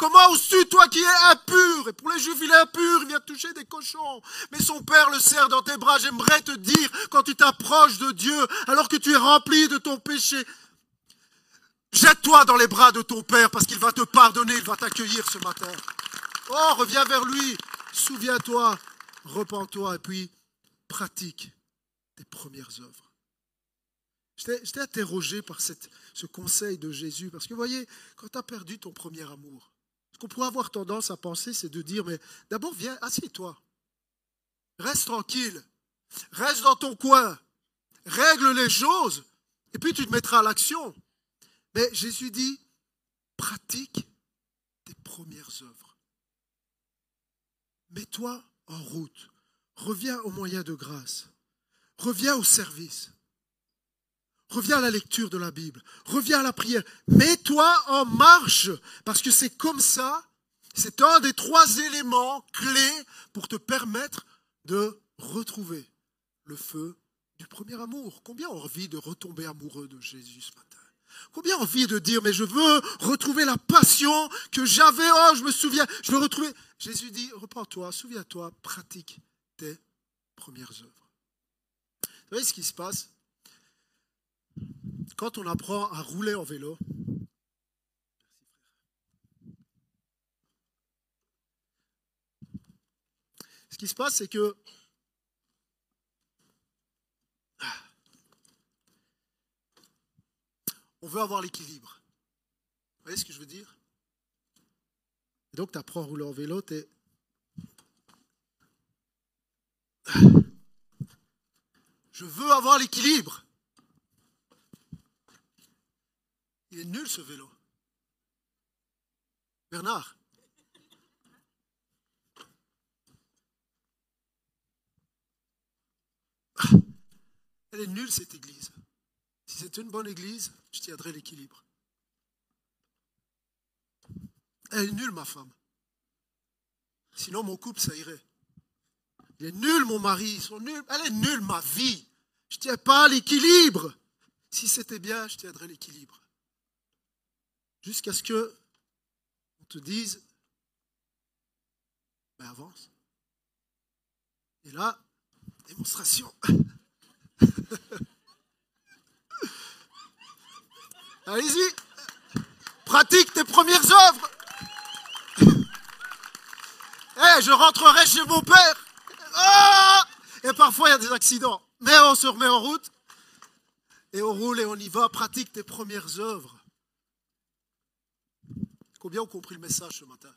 B: Comment oses-tu, toi qui es impur? Et pour les juifs, il est impur, il vient toucher des cochons. Mais son père le serre dans tes bras. J'aimerais te dire, quand tu t'approches de Dieu, alors que tu es rempli de ton péché, jette-toi dans les bras de ton père parce qu'il va te pardonner, il va t'accueillir ce matin. Oh, reviens vers lui, souviens-toi, repens-toi et puis pratique tes premières œuvres. J'étais interrogé par ce conseil de Jésus, parce que vous voyez, quand tu as perdu ton premier amour, ce qu'on pourrait avoir tendance à penser, c'est de dire, mais d'abord viens, assieds-toi, reste tranquille, reste dans ton coin, règle les choses, et puis tu te mettras à l'action. Mais Jésus dit, pratique tes premières œuvres. Mets-toi en route, reviens au moyen de grâce, reviens au service. Reviens à la lecture de la Bible. Reviens à la prière. Mets-toi en marche. Parce que c'est comme ça. C'est un des trois éléments clés pour te permettre de retrouver le feu du premier amour. Combien ont envie de retomber amoureux de Jésus ce matin? Combien ont envie de dire, mais je veux retrouver la passion que j'avais, oh, je me souviens, je veux retrouver. Jésus dit, reprends-toi, souviens-toi, pratique tes premières œuvres. Vous voyez ce qui se passe? Quand on apprend à rouler en vélo, ce qui se passe, c'est que on veut avoir l'équilibre. Vous voyez ce que je veux dire? Et donc, tu apprends à rouler en vélo, tu es... Je veux avoir l'équilibre. Il est nul ce vélo. Bernard. Ah, elle est nulle cette église. Si c'était une bonne église, je tiendrais l'équilibre. Elle est nulle ma femme. Sinon mon couple ça irait. Il est nul mon mari, ils sont nuls. Elle est nulle ma vie. Je ne tiens pas l'équilibre. Si c'était bien, je tiendrais l'équilibre jusqu'à ce que on te dise, ben avance. Et là, démonstration. Allez-y, pratique tes premières œuvres. Eh, je rentrerai chez mon père. Ah et parfois, il y a des accidents. Mais on se remet en route. Et on roule et on y va. Pratique tes premières œuvres. Combien ont compris le message ce matin?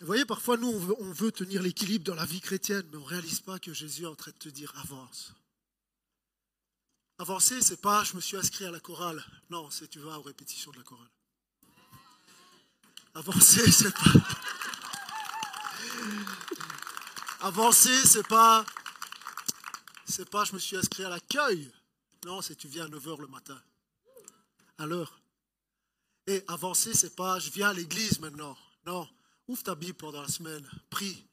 B: Vous voyez, parfois, nous, on veut, tenir l'équilibre dans la vie chrétienne, mais on ne réalise pas que Jésus est en train de te dire avance. Avancer, c'est pas je me suis inscrit à la chorale. Non, c'est tu vas aux répétitions de la chorale. Avancer, c'est pas. Avancer, c'est pas. C'est pas je me suis inscrit à l'accueil. Non, c'est tu viens à 9h le matin. À l'heure. Et avancer, c'est pas je viens à l'église maintenant. Non, ouvre ta Bible pendant la semaine, prie,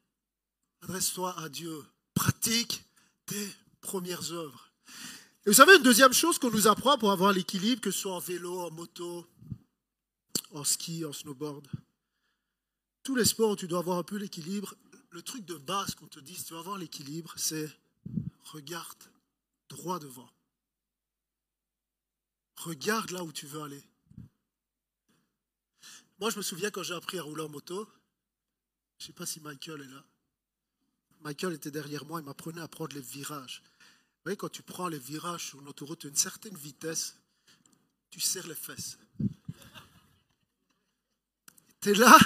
B: adresse-toi à Dieu, pratique tes premières œuvres. Et vous savez, une deuxième chose qu'on nous apprend pour avoir l'équilibre, que ce soit en vélo, en moto, en ski, en snowboard, tous les sports où tu dois avoir un peu l'équilibre, le truc de base qu'on te dit, si tu veux avoir l'équilibre, c'est regarde droit devant. Regarde là où tu veux aller. Moi, je me souviens quand j'ai appris à rouler en moto, je ne sais pas si Michael est là. Michael était derrière moi, il m'apprenait à prendre les virages. Vous voyez, quand tu prends les virages sur une autoroute à une certaine vitesse, tu serres les fesses. Tu es là,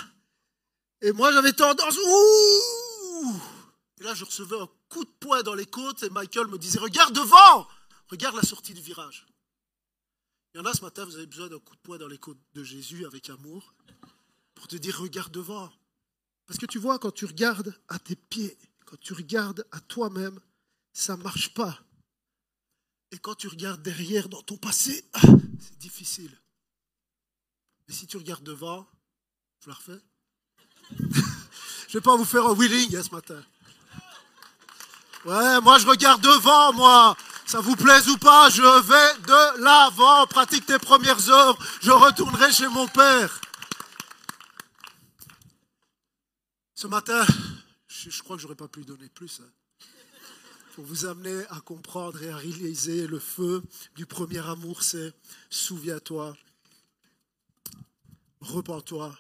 B: et moi j'avais tendance, ouh Et là, je recevais un coup de poing dans les côtes, et Michael me disait, regarde devant, regarde la sortie du virage. Il y en a ce matin, vous avez besoin d'un coup de poing dans les côtes de Jésus avec amour pour te dire regarde devant. Parce que tu vois, quand tu regardes à tes pieds, quand tu regardes à toi-même, ça ne marche pas. Et quand tu regardes derrière dans ton passé, ah, c'est difficile. Mais si tu regardes devant, je la refais Je ne vais pas vous faire un wheeling hein, ce matin. Ouais, moi je regarde devant, moi. Ça vous plaise ou pas, je vais de l'avant, pratique tes premières œuvres, je retournerai chez mon Père. Ce matin, je, crois que j'aurais pas pu donner plus. Hein, pour vous amener à comprendre et à réaliser le feu du premier amour, c'est souviens-toi, repens-toi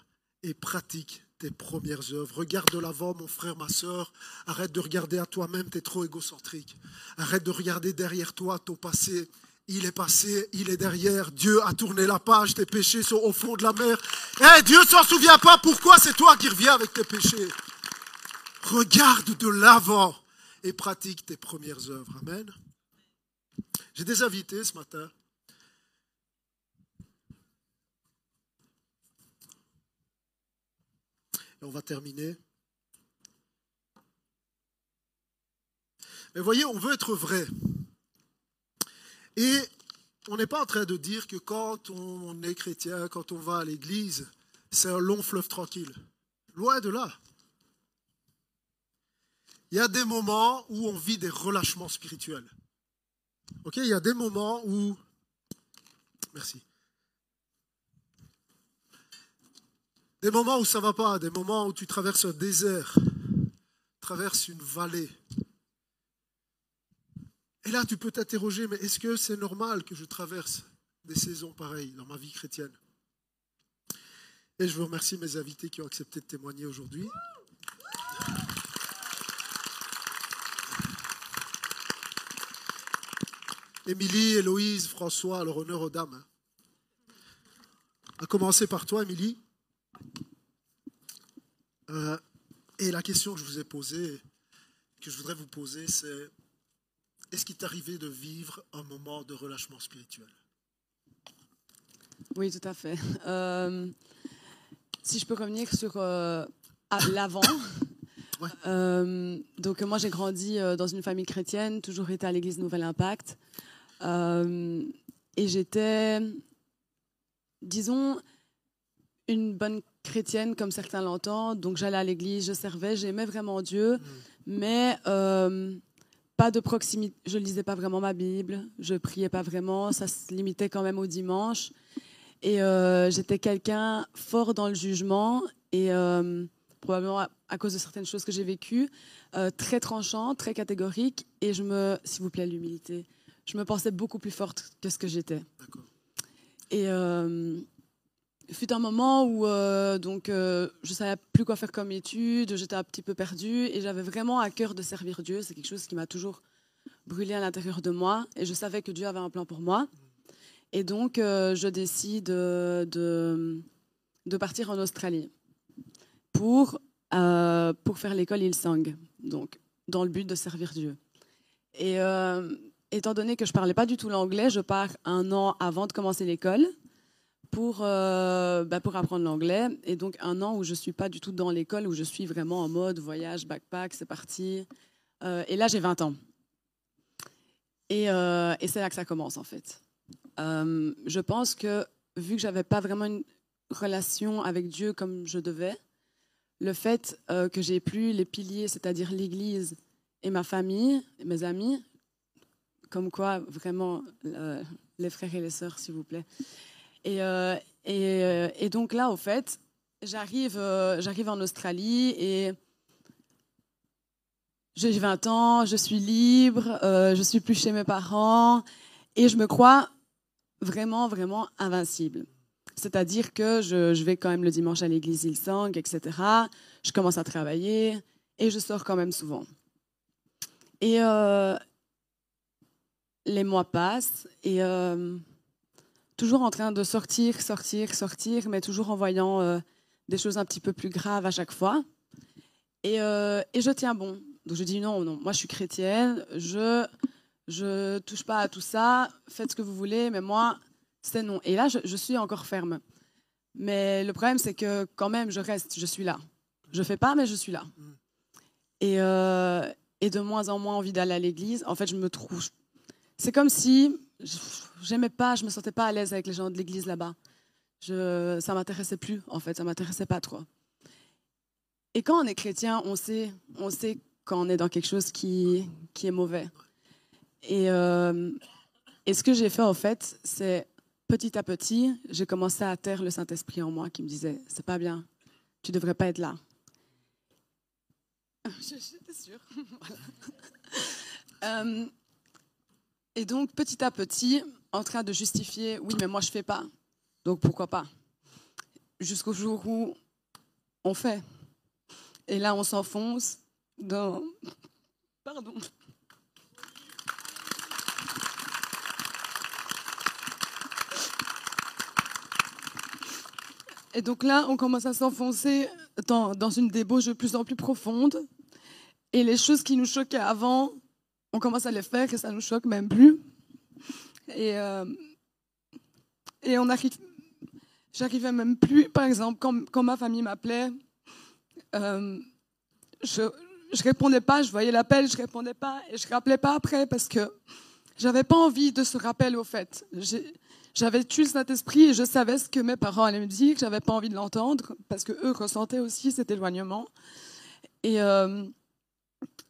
B: et pratique tes premières œuvres. Regarde de l'avant, mon frère, ma soeur. Arrête de regarder à toi-même, tu es trop égocentrique. Arrête de regarder derrière toi ton passé. Il est passé, il est derrière. Dieu a tourné la page, tes péchés sont au fond de la mer. Eh, Dieu s'en souvient pas, pourquoi c'est toi qui reviens avec tes péchés? Regarde de l'avant et pratique tes premières œuvres. Amen. J'ai des invités ce matin. On va terminer. Mais voyez, on veut être vrai. Et on n'est pas en train de dire que quand on est chrétien, quand on va à l'église, c'est un long fleuve tranquille. Loin de là. Il y a des moments où on vit des relâchements spirituels. Ok, il y a des moments où. Merci. Des moments où ça ne va pas, des moments où tu traverses un désert, traverses une vallée. Et là, tu peux t'interroger, mais est-ce que c'est normal que je traverse des saisons pareilles dans ma vie chrétienne? Et je veux remercier mes invités qui ont accepté de témoigner aujourd'hui. Émilie, Héloïse, François, leur honneur aux dames. À commencer par toi, Émilie. Euh, et la question que je vous ai posée, que je voudrais vous poser, c'est est-ce qu'il t'est arrivé de vivre un moment de relâchement spirituel?
C: Oui, tout à fait. Euh, si je peux revenir sur euh, l'avant. donc moi j'ai grandi dans une famille chrétienne, toujours été à l'église Nouvel Impact. et j'étais, disons, une bonne chrétienne comme certains l'entendent. Donc j'allais à l'église, je servais, j'aimais vraiment Dieu, mm. mais euh, pas de proximité. Je ne lisais pas vraiment ma Bible, je priais pas vraiment, ça se limitait quand même au dimanche. Et euh, j'étais quelqu'un fort dans le jugement et euh, probablement à, cause de certaines choses que j'ai vécues, très tranchant, très catégorique. Et je me, s'il vous plaît, l'humilité, je me pensais beaucoup plus forte que ce que j'étais. Et fut un moment où euh, donc euh, je savais plus quoi faire comme étude, j'étais un petit peu perdue et j'avais vraiment à cœur de servir Dieu. C'est quelque chose qui m'a toujours brûlé à l'intérieur de moi et je savais que Dieu avait un plan pour moi. Et donc euh, je décide de, de, partir en Australie pour, pour faire l'école Hillsong, donc dans le but de servir Dieu. Et étant donné que je parlais pas du tout l'anglais, je pars un an avant de commencer l'école pour, euh, bah, pour apprendre l'anglais. Et donc un an où je ne suis pas du tout dans l'école, où je suis vraiment en mode voyage, backpack, c'est parti. Euh, et là, j'ai 20 ans. Et, euh, et c'est là que ça commence, en fait. je pense que vu que j'avais pas vraiment une relation avec Dieu comme je devais, le fait que j'ai plus les piliers, c'est-à-dire l'Église et ma famille, et mes amis, comme quoi vraiment les frères et les sœurs, s'il vous plaît, et, euh, euh, et, donc là, au fait, j'arrive euh, j'arrive en Australie et j'ai 20 ans, je suis libre, je suis plus chez mes parents et je me crois vraiment, vraiment invincible. C'est-à-dire que je, je, vais quand même le dimanche à l'église Ilsang, etc. Je commence à travailler et je sors quand même souvent. Et les mois passent et toujours en train de sortir, sortir, sortir, mais toujours en voyant euh, des choses un petit peu plus graves à chaque fois. Et, euh, et, je tiens bon. Donc je dis non, non, moi je suis chrétienne, je je touche pas à tout ça, faites ce que vous voulez, mais moi c'est non. Et là je, je, suis encore ferme. Mais le problème c'est que quand même je reste, je suis là. Je fais pas, mais je suis là. Et, euh, et de moins en moins envie d'aller à l'église. En fait, je me trouve. C'est comme si j'aimais pas, je me sentais pas à l'aise avec les gens de l'église là-bas. Je, ça m'intéressait plus, en fait, ça m'intéressait pas trop. Et quand on est chrétien, on sait, on sait quand on est dans quelque chose qui, qui est mauvais. Et, euh, ce que j'ai fait, en fait, c'est petit à petit, j'ai commencé à taire le Saint-Esprit en moi qui me disait C'est pas bien, tu devrais pas être là. J'étais sûre. Euh, et donc, petit à petit, en train de justifier Oui, mais moi, je fais pas. Donc, pourquoi pas? Jusqu'au jour où on fait. Et là, on s'enfonce dans. Pardon. Et donc là, on commence à s'enfoncer dans, dans, une débauche de plus en plus profonde. Et les choses qui nous choquaient avant, on commence à les faire et ça nous choque même plus. Et, euh, et on arrive, j'arrivais même plus, par exemple, quand, quand ma famille m'appelait, euh, je, je répondais pas, je voyais l'appel, je répondais pas et je rappelais pas après parce que j'avais pas envie de ce rappel au fait. J'avais tué le Saint-Esprit et je savais ce que mes parents allaient me dire, j'avais pas envie de l'entendre parce que eux ressentaient aussi cet éloignement. Et, euh,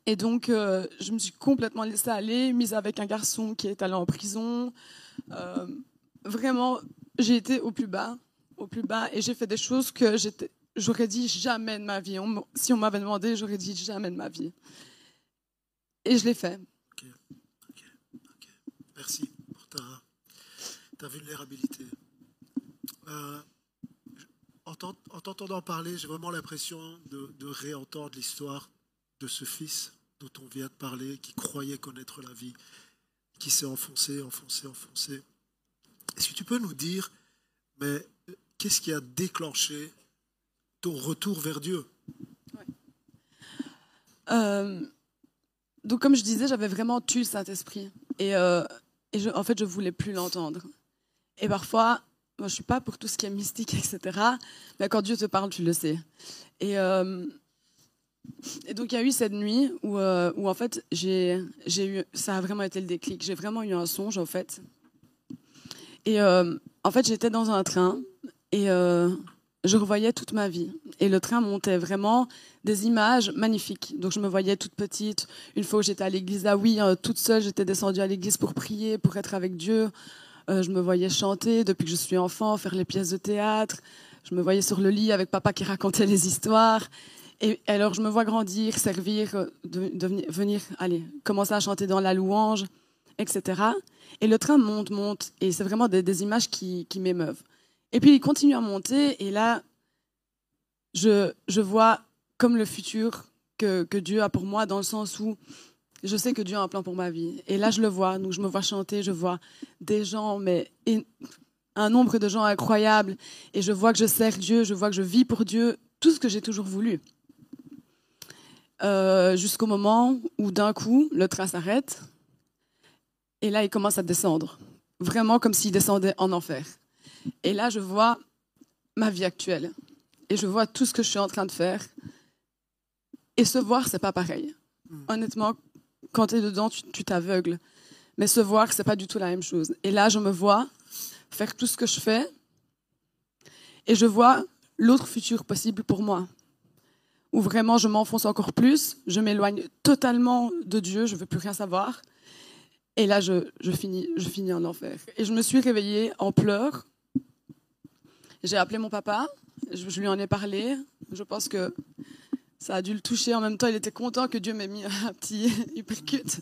C: et donc, euh, je me suis complètement laissée aller, mise avec un garçon qui est allé en prison. Euh, vraiment, j'ai été au plus bas, au plus bas, et j'ai fait des choses que j'aurais dit jamais de ma vie. si on m'avait demandé, j'aurais dit jamais de ma vie. Et je l'ai fait.
B: Merci pour ta, vulnérabilité. Euh, en t'entendant parler, j'ai vraiment l'impression de réentendre l'histoire de ce fils dont on vient de parler, qui croyait connaître la vie, qui s'est enfoncé, enfoncé, enfoncé. Est-ce que tu peux nous dire, mais qu'est-ce qui a déclenché ton retour vers Dieu?
C: Euh, Donc, comme je disais, j'avais vraiment tué le Saint-Esprit. Et, euh, et je, en fait, je voulais plus l'entendre. Et parfois, moi, je suis pas pour tout ce qui est mystique, etc. Mais quand Dieu te parle, tu le sais. Et, euh, et donc il y a eu cette nuit où, euh, où en fait j'ai, eu, ça a vraiment été le déclic. J'ai vraiment eu un songe en fait. Et euh, en fait j'étais dans un train et euh, je revoyais toute ma vie. Et le train montait vraiment des images magnifiques. Donc je me voyais toute petite. Une fois où j'étais à l'église, ah oui, toute seule, j'étais descendue à l'église pour prier, pour être avec Dieu. je me voyais chanter depuis que je suis enfant, faire les pièces de théâtre. Je me voyais sur le lit avec papa qui racontait les histoires. Et alors, je me vois grandir, servir, euh, de, venir, aller, commencer à chanter dans la louange, etc. Et le train monte, monte, et c'est vraiment des, images qui, qui m'émeuvent. Et puis, il continue à monter, et là, je, je vois comme le futur que, que, Dieu a pour moi, dans le sens où je sais que Dieu a un plan pour ma vie. Et là, je le vois, donc je me vois chanter, je vois des gens, mais un nombre de gens incroyables, et je vois que je sers Dieu, je vois que je vis pour Dieu, tout ce que j'ai toujours voulu. Euh, jusqu'au moment où d'un coup, le train s'arrête et là, il commence à descendre. Vraiment comme s'il descendait en enfer. Et là, je vois ma vie actuelle et je vois tout ce que je suis en train de faire. Et se voir, c'est pas pareil. Hmm. Honnêtement, quand tu es dedans, tu t'aveugles. Mais se voir, c'est pas du tout la même chose. Et là, je me vois faire tout ce que je fais et je vois l'autre futur possible pour moi où vraiment je m'enfonce encore plus, je m'éloigne totalement de Dieu, je veux plus rien savoir. Et là, je, finis, je finis en enfer. Et je me suis réveillée en pleurs. J'ai appelé mon papa, je, lui en ai parlé. Je pense que ça a dû le toucher. En même temps, il était content que Dieu m'ait mis un petit hypercute.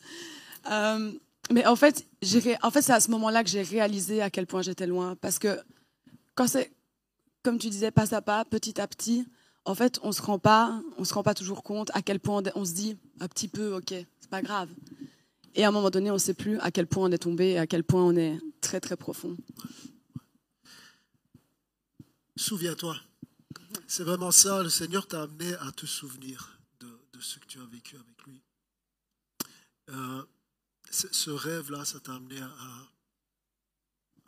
C: Euh, mais en fait, en fait c'est à ce moment-là que j'ai réalisé à quel point j'étais loin. Parce que quand c'est, comme tu disais, pas à pas, petit à petit, en fait, on se rend pas, se rend pas toujours compte à quel point on se dit un petit peu, ok, c'est pas grave. Et à un moment donné, on ne sait plus à quel point on est tombé, à quel point on est très très profond.
B: Souviens-toi. C'est vraiment ça, le Seigneur t'a amené à te souvenir de, ce que tu as vécu avec lui. Euh, ce rêve-là, ça t'a amené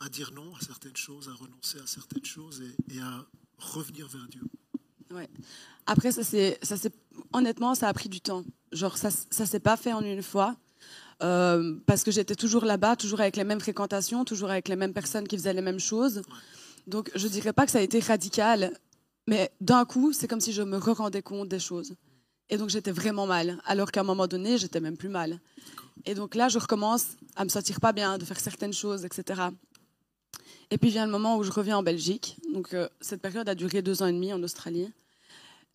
B: à, dire non à certaines choses, à renoncer à certaines choses et à revenir vers Dieu.
C: Après, ça c'est, honnêtement, ça a pris du temps. Genre, ça, ça s'est pas fait en une fois. Euh, parce que j'étais toujours là-bas, toujours avec les mêmes fréquentations, toujours avec les mêmes personnes qui faisaient les mêmes choses. Donc, je dirais pas que ça a été radical, mais d'un coup, c'est comme si je me rendais compte des choses. Et donc, j'étais vraiment mal. Alors qu'à un moment donné, j'étais même plus mal. Et donc là, je recommence à me sentir pas bien, de faire certaines choses, etc. Et puis vient le moment où je reviens en Belgique. Donc euh, cette période a duré deux ans et demi en Australie.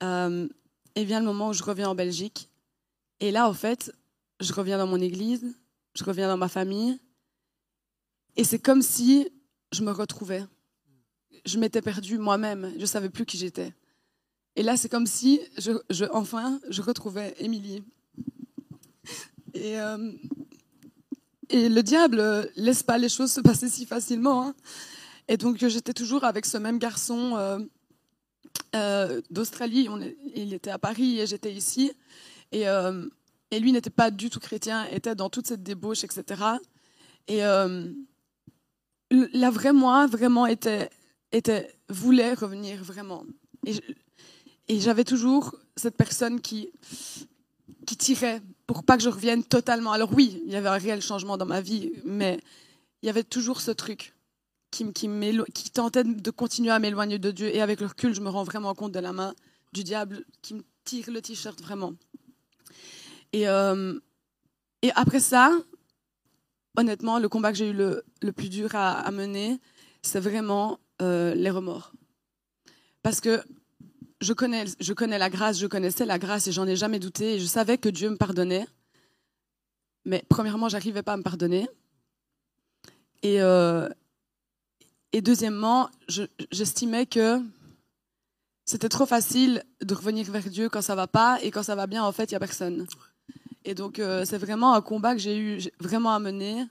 C: Euh, et vient le moment où je reviens en Belgique. Et là, en fait, je reviens dans mon église, je reviens dans ma famille. Et c'est comme si je me retrouvais. Je m'étais perdue moi-même. Je savais plus qui j'étais. Et là, c'est comme si, enfin, je retrouvais Émilie. Et, euh, et le diable laisse pas les choses se passer si facilement. Hein. Et donc, j'étais toujours avec ce même garçon euh, euh, d'Australie. Il était à Paris et j'étais ici. Et, euh, et lui n'était pas du tout chrétien, était dans toute cette débauche, etc. Et euh, la vraie moi, vraiment, était, était, voulait revenir vraiment. Et j'avais toujours cette personne qui, qui tirait pour pas que je revienne totalement. Alors oui, il y avait un réel changement dans ma vie, mais il y avait toujours ce truc qui, qui, tentait de continuer à m'éloigner de Dieu. Et avec le recul, je me rends vraiment compte de la main du diable qui me tire le t-shirt vraiment. Et, euh, après ça, honnêtement, le combat que j'ai eu le, plus dur à, mener, c'est vraiment euh, les remords. Parce que je connais, je connais la grâce, je connaissais la grâce et j'en ai jamais douté. Et je savais que Dieu me pardonnait. Mais premièrement, j'arrivais pas à me pardonner. Et, euh, et deuxièmement, j'estimais que c'était trop facile de revenir vers Dieu quand ça va pas et quand ça va bien, en fait, il y a personne. Et donc, euh, c'est vraiment un combat que j'ai eu vraiment à mener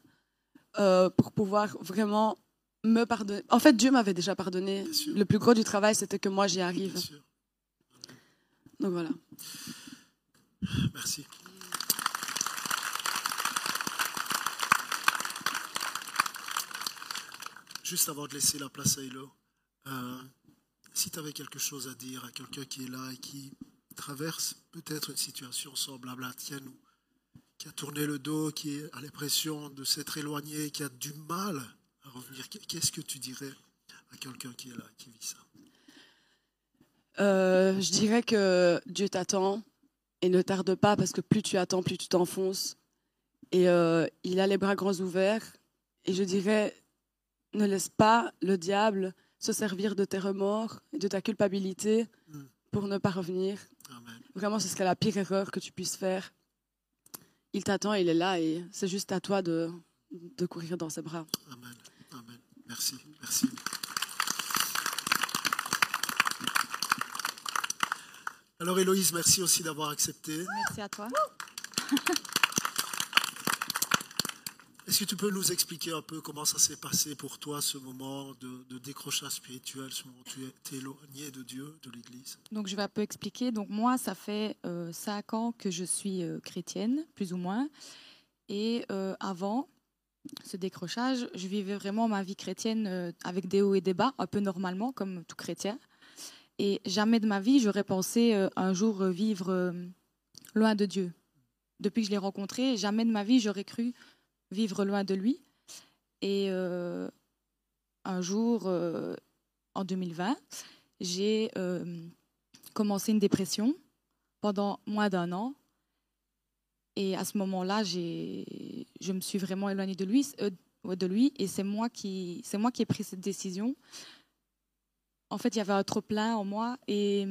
C: euh, pour pouvoir vraiment me pardonner. En fait, Dieu m'avait déjà pardonné. Le plus gros du travail, c'était que moi, j'y arrive. Donc voilà.
B: Merci. Juste avant de laisser la place à Elo, euh, si tu avais quelque chose à dire à quelqu'un qui est là et qui traverse peut-être une situation semblable à la tienne, qui a tourné le dos, qui a l'impression de s'être éloigné, qui a du mal à revenir, qu'est-ce que tu dirais à quelqu'un qui est là, qui vit ça?
C: Euh, je dirais que Dieu t'attend et ne tarde pas parce que plus tu attends, plus tu t'enfonces. Et euh, il a les bras grands ouverts. Et je dirais, ne laisse pas le diable se servir de tes remords et de ta culpabilité mm. pour ne pas revenir. Amen. Vraiment, ce serait la pire erreur que tu puisses faire. Il t'attend, il est là et c'est juste à toi de, de courir dans ses bras.
B: Amen. Amen. Merci. Merci. Alors Héloïse, merci aussi d'avoir accepté.
D: Merci à toi.
B: Est-ce que tu peux nous expliquer un peu comment ça s'est passé pour toi, ce moment de, décrochage spirituel, ce moment où tu es éloigné de Dieu, de l'Église?
D: Donc je vais un peu expliquer. Donc moi, ça fait euh, cinq ans que je suis euh, chrétienne, plus ou moins. Et euh, avant ce décrochage, je vivais vraiment ma vie chrétienne avec des hauts et des bas, un peu normalement, comme tout chrétien. Et jamais de ma vie, j'aurais pensé un jour vivre loin de Dieu. Depuis que je l'ai rencontré, jamais de ma vie, j'aurais cru vivre loin de lui. Et euh, un jour, en 2020, j'ai commencé une dépression pendant moins d'un an. Et à ce moment-là, je me suis vraiment éloignée de lui, de lui et c'est moi, qui, moi qui ai pris cette décision en fait, il y avait un trop plein en moi et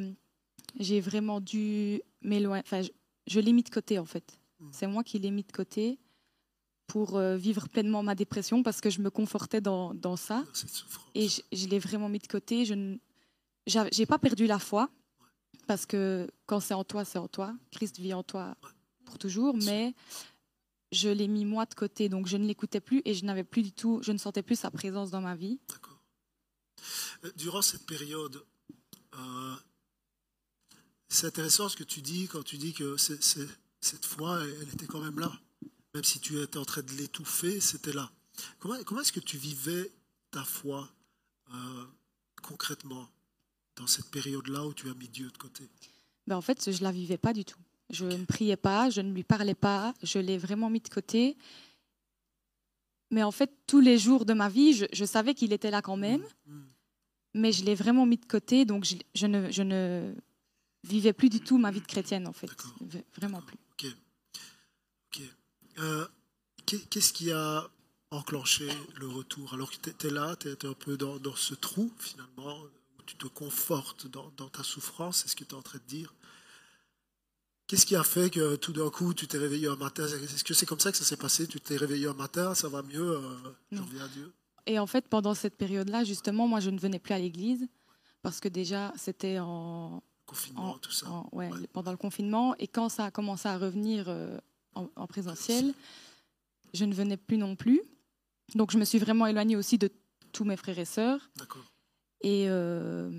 D: j'ai vraiment dû m'éloigner. Enfin, je, l'ai mis de côté, en fait. Hmm. C'est moi qui l'ai mis de côté pour euh, vivre pleinement ma dépression parce que je me confortais dans, dans ça. Et je, l'ai vraiment mis de côté. Je n'ai pas perdu la foi parce que quand c'est en toi, c'est en toi. Christ vit en toi pour toujours. Mais je l'ai mis moi de côté. Donc je ne l'écoutais plus et je n'avais plus du tout, je ne sentais plus sa présence dans ma vie.
B: Euh, durant cette période, euh, c'est intéressant ce que tu dis quand tu dis que cette foi, elle, était quand même là. Même si tu étais en train de l'étouffer, c'était là. Comment, comment est-ce que tu vivais ta foi euh, concrètement dans cette période-là où tu as mis Dieu de côté?
D: Ben En fait, je ne la vivais pas du tout. Je ne priais pas, je ne lui parlais pas, je l'ai vraiment mis de côté. Mais en fait, tous les jours de ma vie, je, savais qu'il était là quand même. Mmh, mmh mais je l'ai vraiment mis de côté, donc je, ne, je, ne, vivais plus du tout ma vie de chrétienne, en fait. Vraiment plus.
B: Euh, qu'est-ce qui a enclenché le retour Alors que tu es là, tu es un peu dans, dans, ce trou finalement, où tu te confortes dans, dans ta souffrance, c'est ce que tu es en train de dire. Qu'est-ce qui a fait que tout d'un coup tu t'es réveillé un matin? Est-ce que c'est comme ça que ça s'est passé? Tu t'es réveillé un matin, ça va mieux, euh, j'en viens à Dieu?
D: Et en fait, pendant cette période-là, justement, moi je ne venais plus à l'église parce que déjà c'était en.
B: Confinement, tout ça.
D: ouais, pendant le confinement. Et quand ça a commencé à revenir euh, en, présentiel, je ne venais plus non plus. Donc je me suis vraiment éloignée aussi de tous mes frères et sœurs. Et euh,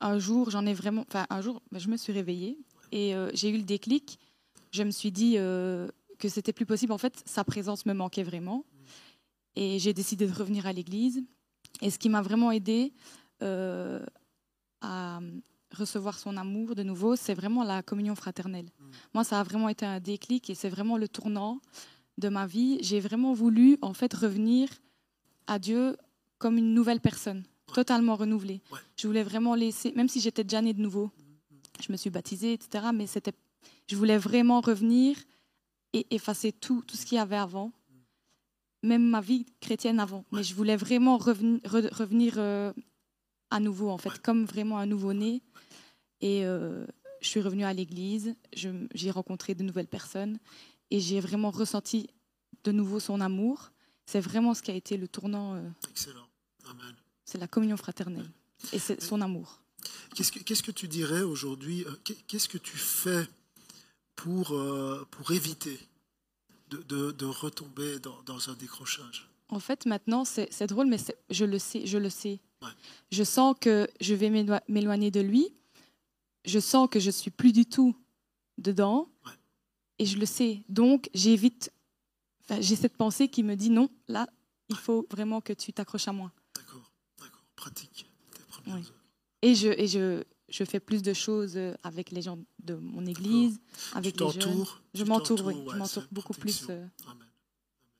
D: un jour, j'en ai vraiment. Enfin, un jour, ben, je me suis réveillée et euh, j'ai eu le déclic. Je me suis dit euh, que c'était plus possible. En fait, sa présence me manquait vraiment. Et j'ai décidé de revenir à l'église. Et ce qui m'a vraiment aidé euh, à recevoir son amour de nouveau, c'est vraiment la communion fraternelle. Mm. Moi, ça a vraiment été un déclic et c'est vraiment le tournant de ma vie. J'ai vraiment voulu, en fait, revenir à Dieu comme une nouvelle personne, totalement renouvelée. Je voulais vraiment laisser, même si j'étais déjà née de nouveau, je me suis baptisée, etc. Mais c'était, je voulais vraiment revenir et effacer tout, tout ce qu'il y avait avant, même ma vie chrétienne avant. Mais je voulais vraiment revenir, revenir euh, à nouveau, en fait, comme vraiment un nouveau-né. Et euh, je suis revenue à l'église, j'ai rencontré de nouvelles personnes et j'ai vraiment ressenti de nouveau son amour. C'est vraiment ce qui a été le tournant. Euh,
B: Excellent. Amen.
D: C'est la communion fraternelle et c'est son amour.
B: Qu'est-ce que, qu'est-ce que tu dirais aujourd'hui euh, Qu'est-ce que tu fais pour, euh, pour éviter de, de, retomber dans, dans, un décrochage?
D: En fait, maintenant, c'est, c'est drôle, mais je le sais. Je le sais. Je sens que je vais m'éloigner de lui. Je sens que je suis plus du tout dedans. Et je le sais. Donc, j'évite. Enfin, j'ai cette pensée qui me dit non, là, il faut vraiment que tu t'accroches à moi.
B: D'accord, d'accord. Pratique.
D: Et je, et je, je fais plus de choses avec les gens de mon église, avec les jeunes. Je m'entoure, oui. je m'entoure beaucoup plus. Euh,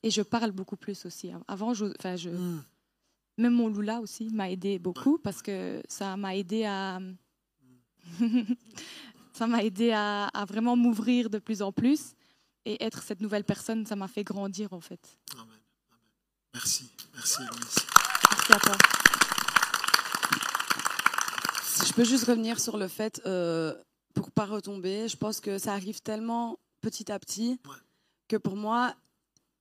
D: et je parle beaucoup plus aussi. Avant, je, enfin, je, hmm. Même mon Lula aussi m'a aidé beaucoup parce que ça m'a aidé à. ça m'a aidé à, à vraiment m'ouvrir de plus en plus et être cette nouvelle personne, ça m'a fait grandir en fait.
B: Amen. Merci, merci
D: Merci à toi.
C: Si je peux juste revenir sur le fait, euh, pour pas retomber, je pense que ça arrive tellement petit à petit que pour moi,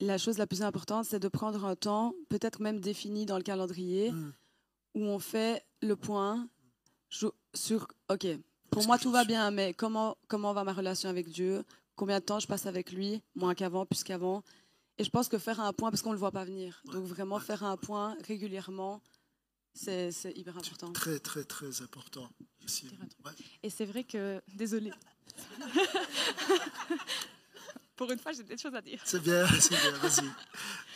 C: la chose la plus importante, c'est de prendre un temps, peut-être même défini dans le calendrier, mm. où on fait le point sur, OK, pour moi tout va bien, mais comment, comment va ma relation avec Dieu? Combien de temps je passe avec lui? Moins qu'avant, plus qu'avant Et je pense que faire un point, parce qu'on ne le voit pas venir, donc vraiment faire un point régulièrement, c'est hyper important.
B: Très, très, très important.
D: Et c'est vrai que, désolé. Pour une fois, j'ai des choses à dire.
B: C'est bien, c'est bien, vas-y.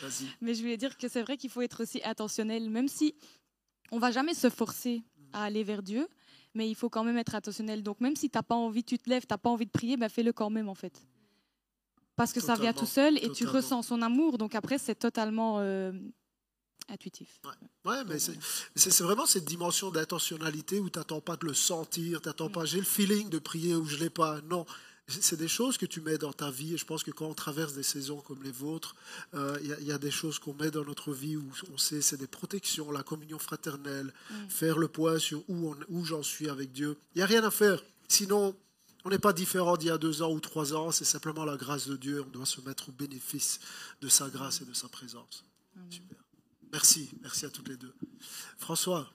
B: Vas
D: Mais je voulais dire que c'est vrai qu'il faut être aussi attentionnel, même si on va jamais se forcer à aller vers Dieu, mais il faut quand même être attentionnel. Donc même si tu n'as pas envie, tu te lèves, tu n'as pas envie de prier, ben fais-le quand même en fait. Parce que ça vient tout seul et tu ressens son amour. Donc après, c'est totalement euh, intuitif.
B: Ouais, mais c'est vraiment cette dimension d'intentionnalité où tu n'attends pas de le sentir, tu n'attends pas j'ai le feeling de prier ou je ne l'ai pas. Non, c'est des choses que tu mets dans ta vie. Et je pense que quand on traverse des saisons comme les vôtres, il euh, y, a des choses qu'on met dans notre vie où on sait c'est des protections, la communion fraternelle, mm. faire le point sur où, où j'en suis avec Dieu. Il n'y a rien à faire. Sinon, on n'est pas différent d'il y a deux ans ou trois ans. C'est simplement la grâce de Dieu. On doit se mettre au bénéfice de sa grâce et de sa présence. Super. Merci, merci à toutes les deux. François,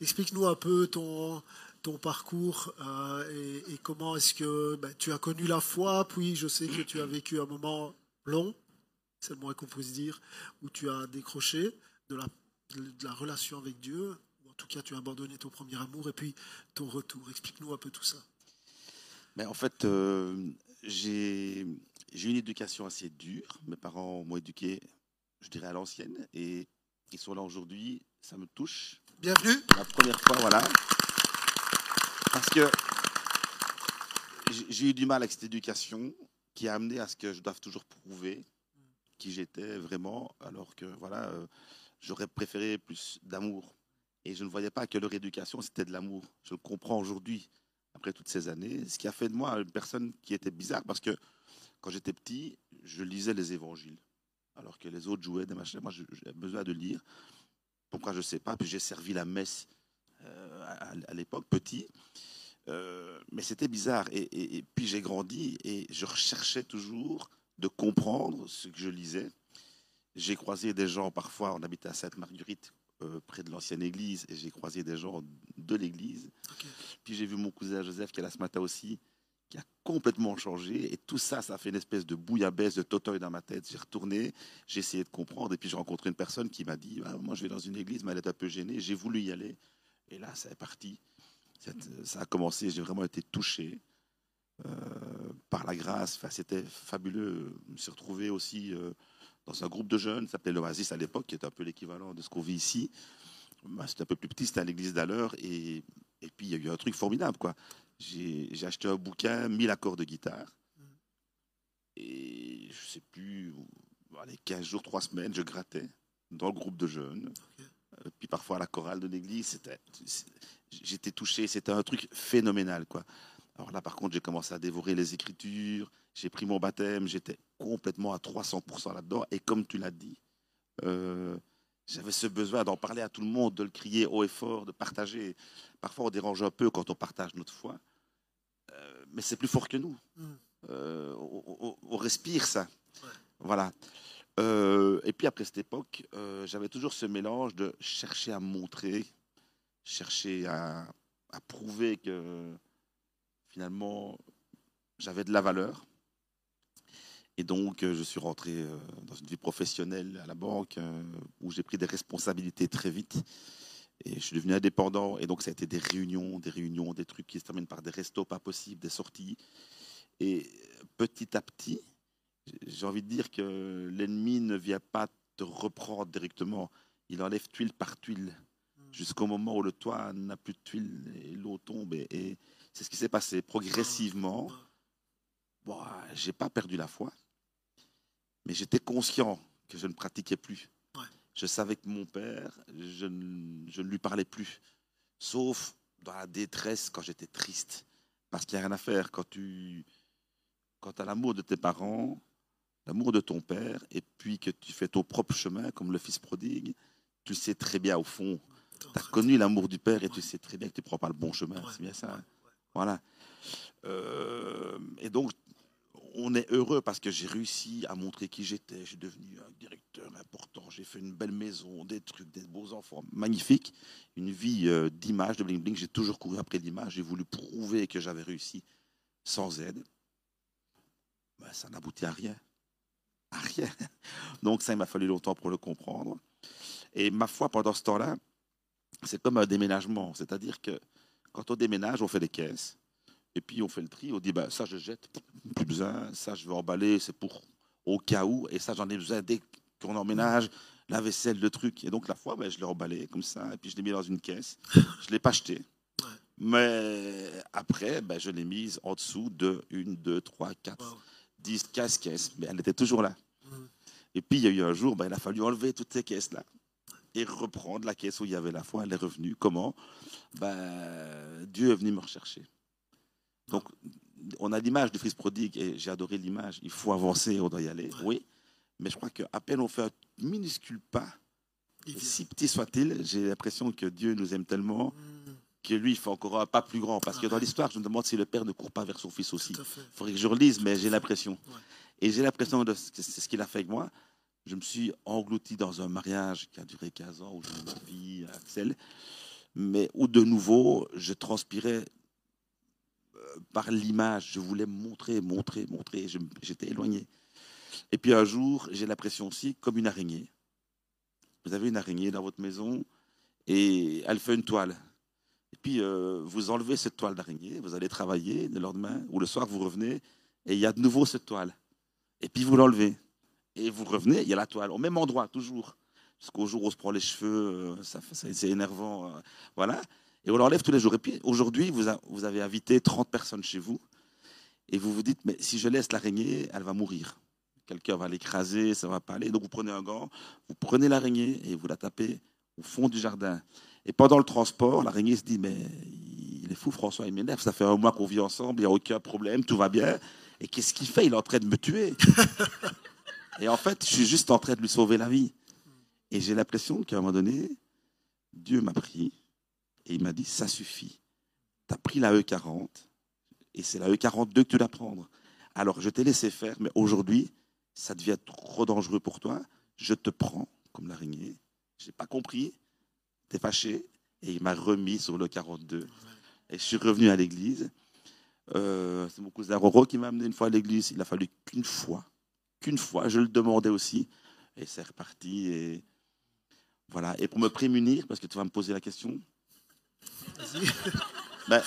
B: explique-nous un peu ton, ton parcours euh, et, comment est-ce que ben, tu as connu la foi, puis je sais que tu as vécu un moment long, c'est le moins qu'on puisse dire, où tu as décroché de la, de la relation avec Dieu, ou en tout cas tu as abandonné ton premier amour, et puis ton retour. Explique-nous un peu tout ça.
E: Mais en fait, euh, j'ai eu une éducation assez dure. Mes parents m'ont éduqué je dirais, à l'ancienne. Et ils sont là aujourd'hui. Ça me touche.
B: Bienvenue.
E: La première fois, voilà. Parce que j'ai eu du mal avec cette éducation qui a amené à ce que je doive toujours prouver qui j'étais vraiment, alors que voilà, euh, j'aurais préféré plus d'amour. Et je ne voyais pas que leur éducation, c'était de l'amour. Je le comprends aujourd'hui, après toutes ces années. Ce qui a fait de moi une personne qui était bizarre, parce que quand j'étais petit, je lisais les évangiles, alors que les autres jouaient des machins. Moi, j'avais besoin de lire. Pourquoi je ne sais pas. Puis j'ai servi la messe à, l'époque, petit. Euh, mais c'était bizarre. Et, puis j'ai grandi et je recherchais toujours de comprendre ce que je lisais. J'ai croisé des gens, parfois, on habitait à Sainte-Marguerite, euh, près de l'ancienne église, et j'ai croisé des gens de l'église. Puis j'ai vu mon cousin Joseph qui est là ce matin aussi, qui a complètement changé. Et tout ça, ça a fait une espèce de bouillabaisse, de totoy dans ma tête. J'ai retourné, j'ai essayé de comprendre. Et puis j'ai rencontré une personne qui m'a dit ah, Moi, je vais dans une église, mais elle est un peu gênée. J'ai voulu y aller. Et là, ça est parti. Ça a commencé, j'ai vraiment été touché euh, par la grâce. C'était fabuleux. Je me suis retrouvé aussi euh, dans un groupe de jeunes, s'appelait l'Oasis à l'époque, qui est un peu l'équivalent de ce qu'on vit ici. Bah, c'était un peu plus petit, c'était à l'église d'Aleur. Et, puis, il y a eu un truc formidable. J'ai acheté un bouquin, 1000 accords de guitare. Et je ne sais plus, allez, 15 jours, 3 semaines, je grattais dans le groupe de jeunes. Puis parfois à la chorale de l'église, j'étais touché, c'était un truc phénoménal. quoi. Alors là, par contre, j'ai commencé à dévorer les écritures, j'ai pris mon baptême, j'étais complètement à 300% là-dedans. Et comme tu l'as dit, euh, j'avais ce besoin d'en parler à tout le monde, de le crier haut et fort, de partager. Parfois, on dérange un peu quand on partage notre foi, euh, mais c'est plus fort que nous. Mm. Euh, on, respire ça. Voilà. Euh, et puis après cette époque, j'avais toujours ce mélange de chercher à montrer, chercher à, à prouver que finalement j'avais de la valeur. Et donc, euh, je suis rentré euh, dans une vie professionnelle à la banque euh, où j'ai pris des responsabilités très vite. Et je suis devenu indépendant. Et donc, ça a été des réunions, des réunions, des trucs qui se terminent par des restos pas possibles, des sorties. Et petit à petit, j'ai envie de dire que l'ennemi ne vient pas te reprendre directement. Il enlève tuile par tuile jusqu'au moment où le toit n'a plus de tuile et l'eau tombe. Et, c'est ce qui s'est passé progressivement. Bon, j'ai pas perdu la foi. Mais j'étais conscient que je ne pratiquais plus. Je savais que mon père, je ne, je ne, lui parlais plus. Sauf dans la détresse quand j'étais triste. Parce qu'il n'y a rien à faire. Quand tu quand as l'amour de tes parents, l'amour de ton père, et puis que tu fais ton propre chemin, comme le fils prodigue, tu sais très bien au fond. Tu as connu l'amour du père et tu sais très bien que tu ne prends pas le bon chemin. C'est bien ça. Hein. Voilà. Euh, et donc, on est heureux parce que j'ai réussi à montrer qui j'étais. Je suis devenu un directeur important. J'ai fait une belle maison, des trucs, des beaux enfants, magnifique. Une vie euh, d'image, de bling bling. J'ai toujours couru après l'image. J'ai voulu prouver que j'avais réussi sans aide. Ben, ça n'aboutit à rien. Rien. Donc ça, il m'a fallu longtemps pour le comprendre. Et ma foi, pendant ce temps-là, c'est comme un déménagement. C'est-à-dire que quand on déménage, on fait des caisses. Et puis on fait le tri, on dit bah, ça je jette, plus besoin, ça je vais emballer, c'est pour au cas où, et ça j'en ai besoin dès qu'on emménage, la vaisselle, le truc. Et donc la fois, ben, je l'ai emballé comme ça, et puis je l'ai mis dans une caisse. Je ne l'ai pas acheté. Mais après, ben, je l'ai mise en dessous de 1, 2, 3, 4, 10, 15 caisses. Mais elle était toujours là. Et puis il y a eu un jour, ben, il a fallu enlever toutes ces caisses-là et reprendre la caisse où il y avait la foi. Elle est revenue. Comment? Ben, Dieu est venu me rechercher. Donc, on a l'image du fils prodigue et j'ai adoré l'image. Il faut avancer, on doit y aller. Oui. Mais je crois qu'à peine on fait un minuscule pas, si petit soit-il, j'ai l'impression que Dieu nous aime tellement hmm. que lui, il fait encore un pas plus grand. Parce que dans l'histoire, je me demande si le père ne court pas vers son fils aussi. Il faudrait que je relise, mais j'ai l'impression. Et j'ai l'impression que c'est ce qu'il a fait avec moi. Je me suis englouti dans un mariage qui a duré 15 ans, où j'ai ma vie, Axel, mais où de nouveau, je transpirais par l'image. Je voulais montrer, montrer, montrer. J'étais éloigné. Et puis un jour, j'ai l'impression aussi, comme une araignée. Vous avez une araignée dans votre maison et elle fait une toile. Et puis euh, vous enlevez cette toile d'araignée, vous allez travailler le lendemain ou le soir, vous revenez et il y a de nouveau cette toile. Et puis vous l'enlevez. Et vous revenez, il y a la toile, au même endroit, toujours. Jusqu'au jour où on se prend les cheveux, euh, ça, c'est énervant. Euh, voilà. Et on l'enlève tous les jours. Et puis aujourd'hui, vous, vous avez invité 30 personnes chez vous. Et vous vous dites, mais si je laisse l'araignée, elle va mourir. Quelqu'un va l'écraser, ça va pas aller. Donc vous prenez un gant, vous prenez l'araignée et vous la tapez au fond du jardin. Et pendant le transport, l'araignée se dit, mais il est fou François, il m'énerve, ça fait un mois qu'on vit ensemble, il n'y a aucun problème, tout va bien. Et qu'est-ce qu'il fait? Il est en train de me tuer. et en fait, je suis juste en train de lui sauver la vie. Et j'ai l'impression qu'à un moment donné, Dieu m'a pris et il m'a dit, ça suffit. Tu as pris la E40 et c'est la E42 que tu dois prendre. Alors, je t'ai laissé faire, mais aujourd'hui, ça devient trop dangereux pour toi. Je te prends comme l'araignée. Je n'ai pas compris. Tu es fâché. Et il m'a remis sur le 42. Et je suis revenu à l'église. Euh, c'est mon cousin Roro qui m'a amené une fois à l'église. Il a fallu qu'une fois, qu'une fois, je le demandais aussi. Et c'est reparti. Et voilà. Et pour me prémunir, parce que tu vas me poser la question. Ben,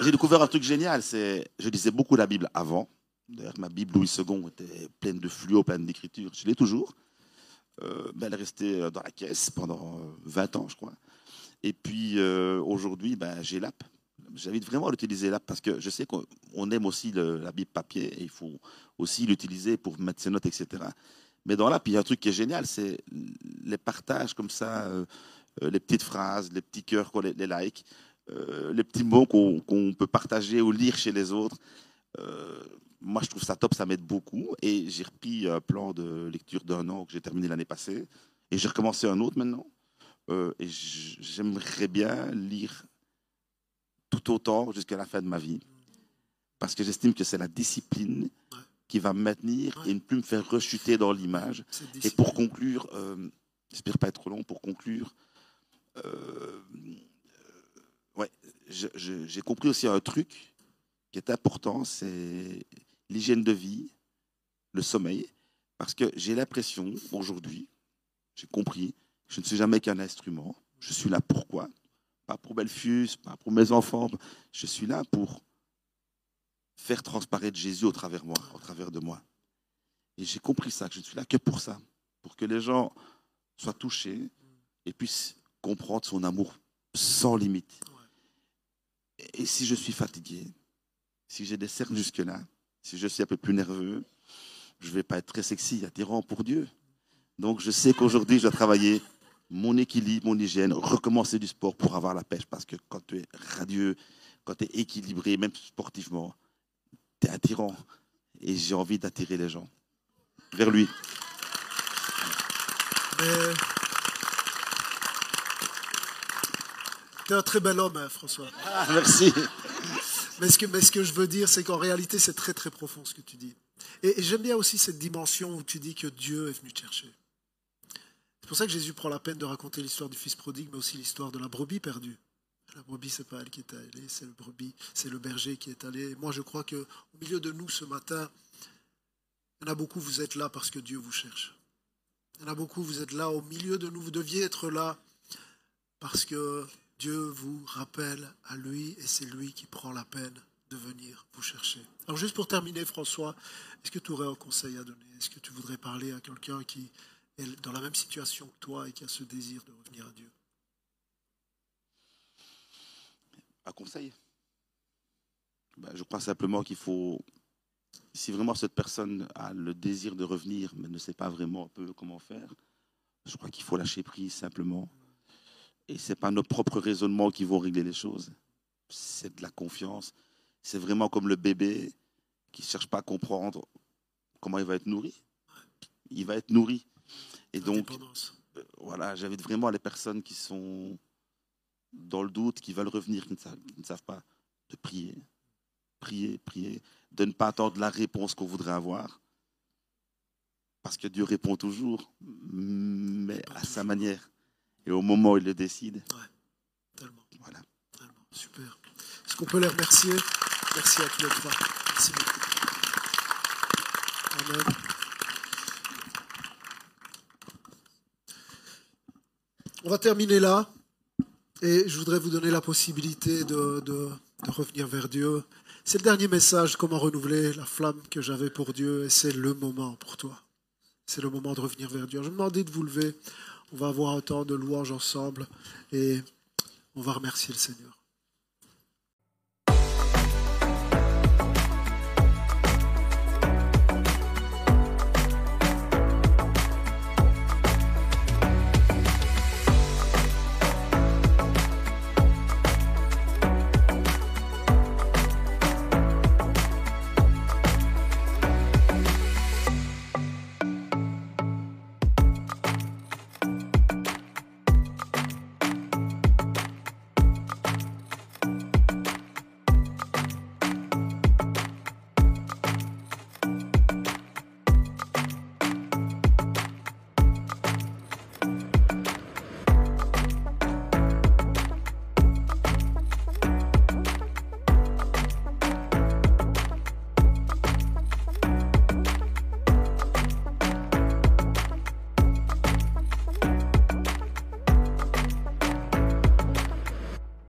E: j'ai découvert un truc génial. C'est, je lisais beaucoup la Bible avant. D'ailleurs, ma Bible Louis II était pleine de fluo, pleine d'écriture. Je l'ai toujours. Euh, ben, elle est restée dans la caisse pendant 20 ans, je crois. Et puis euh, aujourd'hui, ben, j'ai l'app. J'invite vraiment à l'utiliser l'app parce que je sais qu'on aime aussi la Bible papier et il faut aussi l'utiliser pour mettre ses notes, etc. Mais dans l'app, il y a un truc qui est génial, c'est les partages comme ça, euh, les petites phrases, les petits cœurs, les, likes, les petits mots qu'on peut partager ou lire chez les autres moi, je trouve ça top, ça m'aide beaucoup. Et j'ai repris un plan de lecture d'un an que j'ai terminé l'année passée. Et j'ai recommencé un autre maintenant. Euh, et j'aimerais bien lire tout autant jusqu'à la fin de ma vie. Parce que j'estime que c'est la discipline qui va me maintenir et ne plus me faire rechuter dans l'image. Et pour conclure, euh, j'espère pas être trop long, pour conclure, euh, ouais, j'ai compris aussi un truc qui est important, c'est l'hygiène de vie, le sommeil, parce que j'ai l'impression aujourd'hui, j'ai compris, je ne suis jamais qu'un instrument. Je suis là pourquoi Pas pour Belfius, pas pour mes enfants. Je suis là pour faire transparaître Jésus au travers au travers de moi. Et j'ai compris ça, que je ne suis là que pour ça, pour que les gens soient touchés et puissent comprendre son amour sans limite. Et si je suis fatigué, si j'ai des cernes jusque-là, si je suis un peu plus nerveux, je ne vais pas être très sexy, attirant pour Dieu. Donc je sais qu'aujourd'hui, je dois travailler mon équilibre, mon hygiène, recommencer du sport pour avoir la pêche. Parce que quand tu es radieux, quand tu es équilibré, même sportivement, tu es attirant. Et j'ai envie d'attirer les gens vers lui.
B: Tu es un très bel homme, hein, François.
E: Ah, merci.
B: Mais ce, que, mais ce que je veux dire, c'est qu'en réalité, c'est très très profond ce que tu dis. Et, j'aime bien aussi cette dimension où tu dis que Dieu est venu te chercher. C'est pour ça que Jésus prend la peine de raconter l'histoire du fils prodigue, mais aussi l'histoire de la brebis perdue. La brebis, c'est pas elle qui est allée, c'est le brebis, c'est le berger qui est allé. Moi, je crois que au milieu de nous ce matin, il y en a beaucoup, vous êtes là parce que Dieu vous cherche. Il y en a beaucoup, vous êtes là au milieu de nous, vous deviez être là parce que Dieu vous rappelle à lui et c'est lui qui prend la peine de venir vous chercher. Alors juste pour terminer, François, est-ce que tu aurais un conseil à donner? Est-ce que tu voudrais parler à quelqu'un qui dans la même situation que toi et qui a ce désir de revenir à Dieu
E: Un conseil? Ben, Je crois simplement qu'il faut, si vraiment cette personne a le désir de revenir mais ne sait pas vraiment un peu comment faire, je crois qu'il faut lâcher prise simplement et ce n'est pas nos propres raisonnements qui vont régler les choses. C'est de la confiance. C'est vraiment comme le bébé qui ne cherche pas à comprendre comment il va être nourri. Il va être nourri. Et donc, euh, voilà, j'invite vraiment les personnes qui sont dans le doute, qui veulent revenir, qui ne savent, qui ne savent pas, de prier. Prier, prier. De ne pas attendre la réponse qu'on voudrait avoir. Parce que Dieu répond toujours, mais à sa manière. Et au moment où il le décide.
B: Ouais, tellement. Voilà. Tellement. Super. Est-ce qu'on peut les remercier? Merci à tous les trois. Merci beaucoup. Amen. On va terminer là. Et je voudrais vous donner la possibilité de, revenir vers Dieu. C'est le dernier message, comment renouveler la flamme que j'avais pour Dieu. Et c'est le moment pour toi. C'est le moment de revenir vers Dieu. Je me demandais de vous lever. On va avoir un temps de louange ensemble et on va remercier le Seigneur.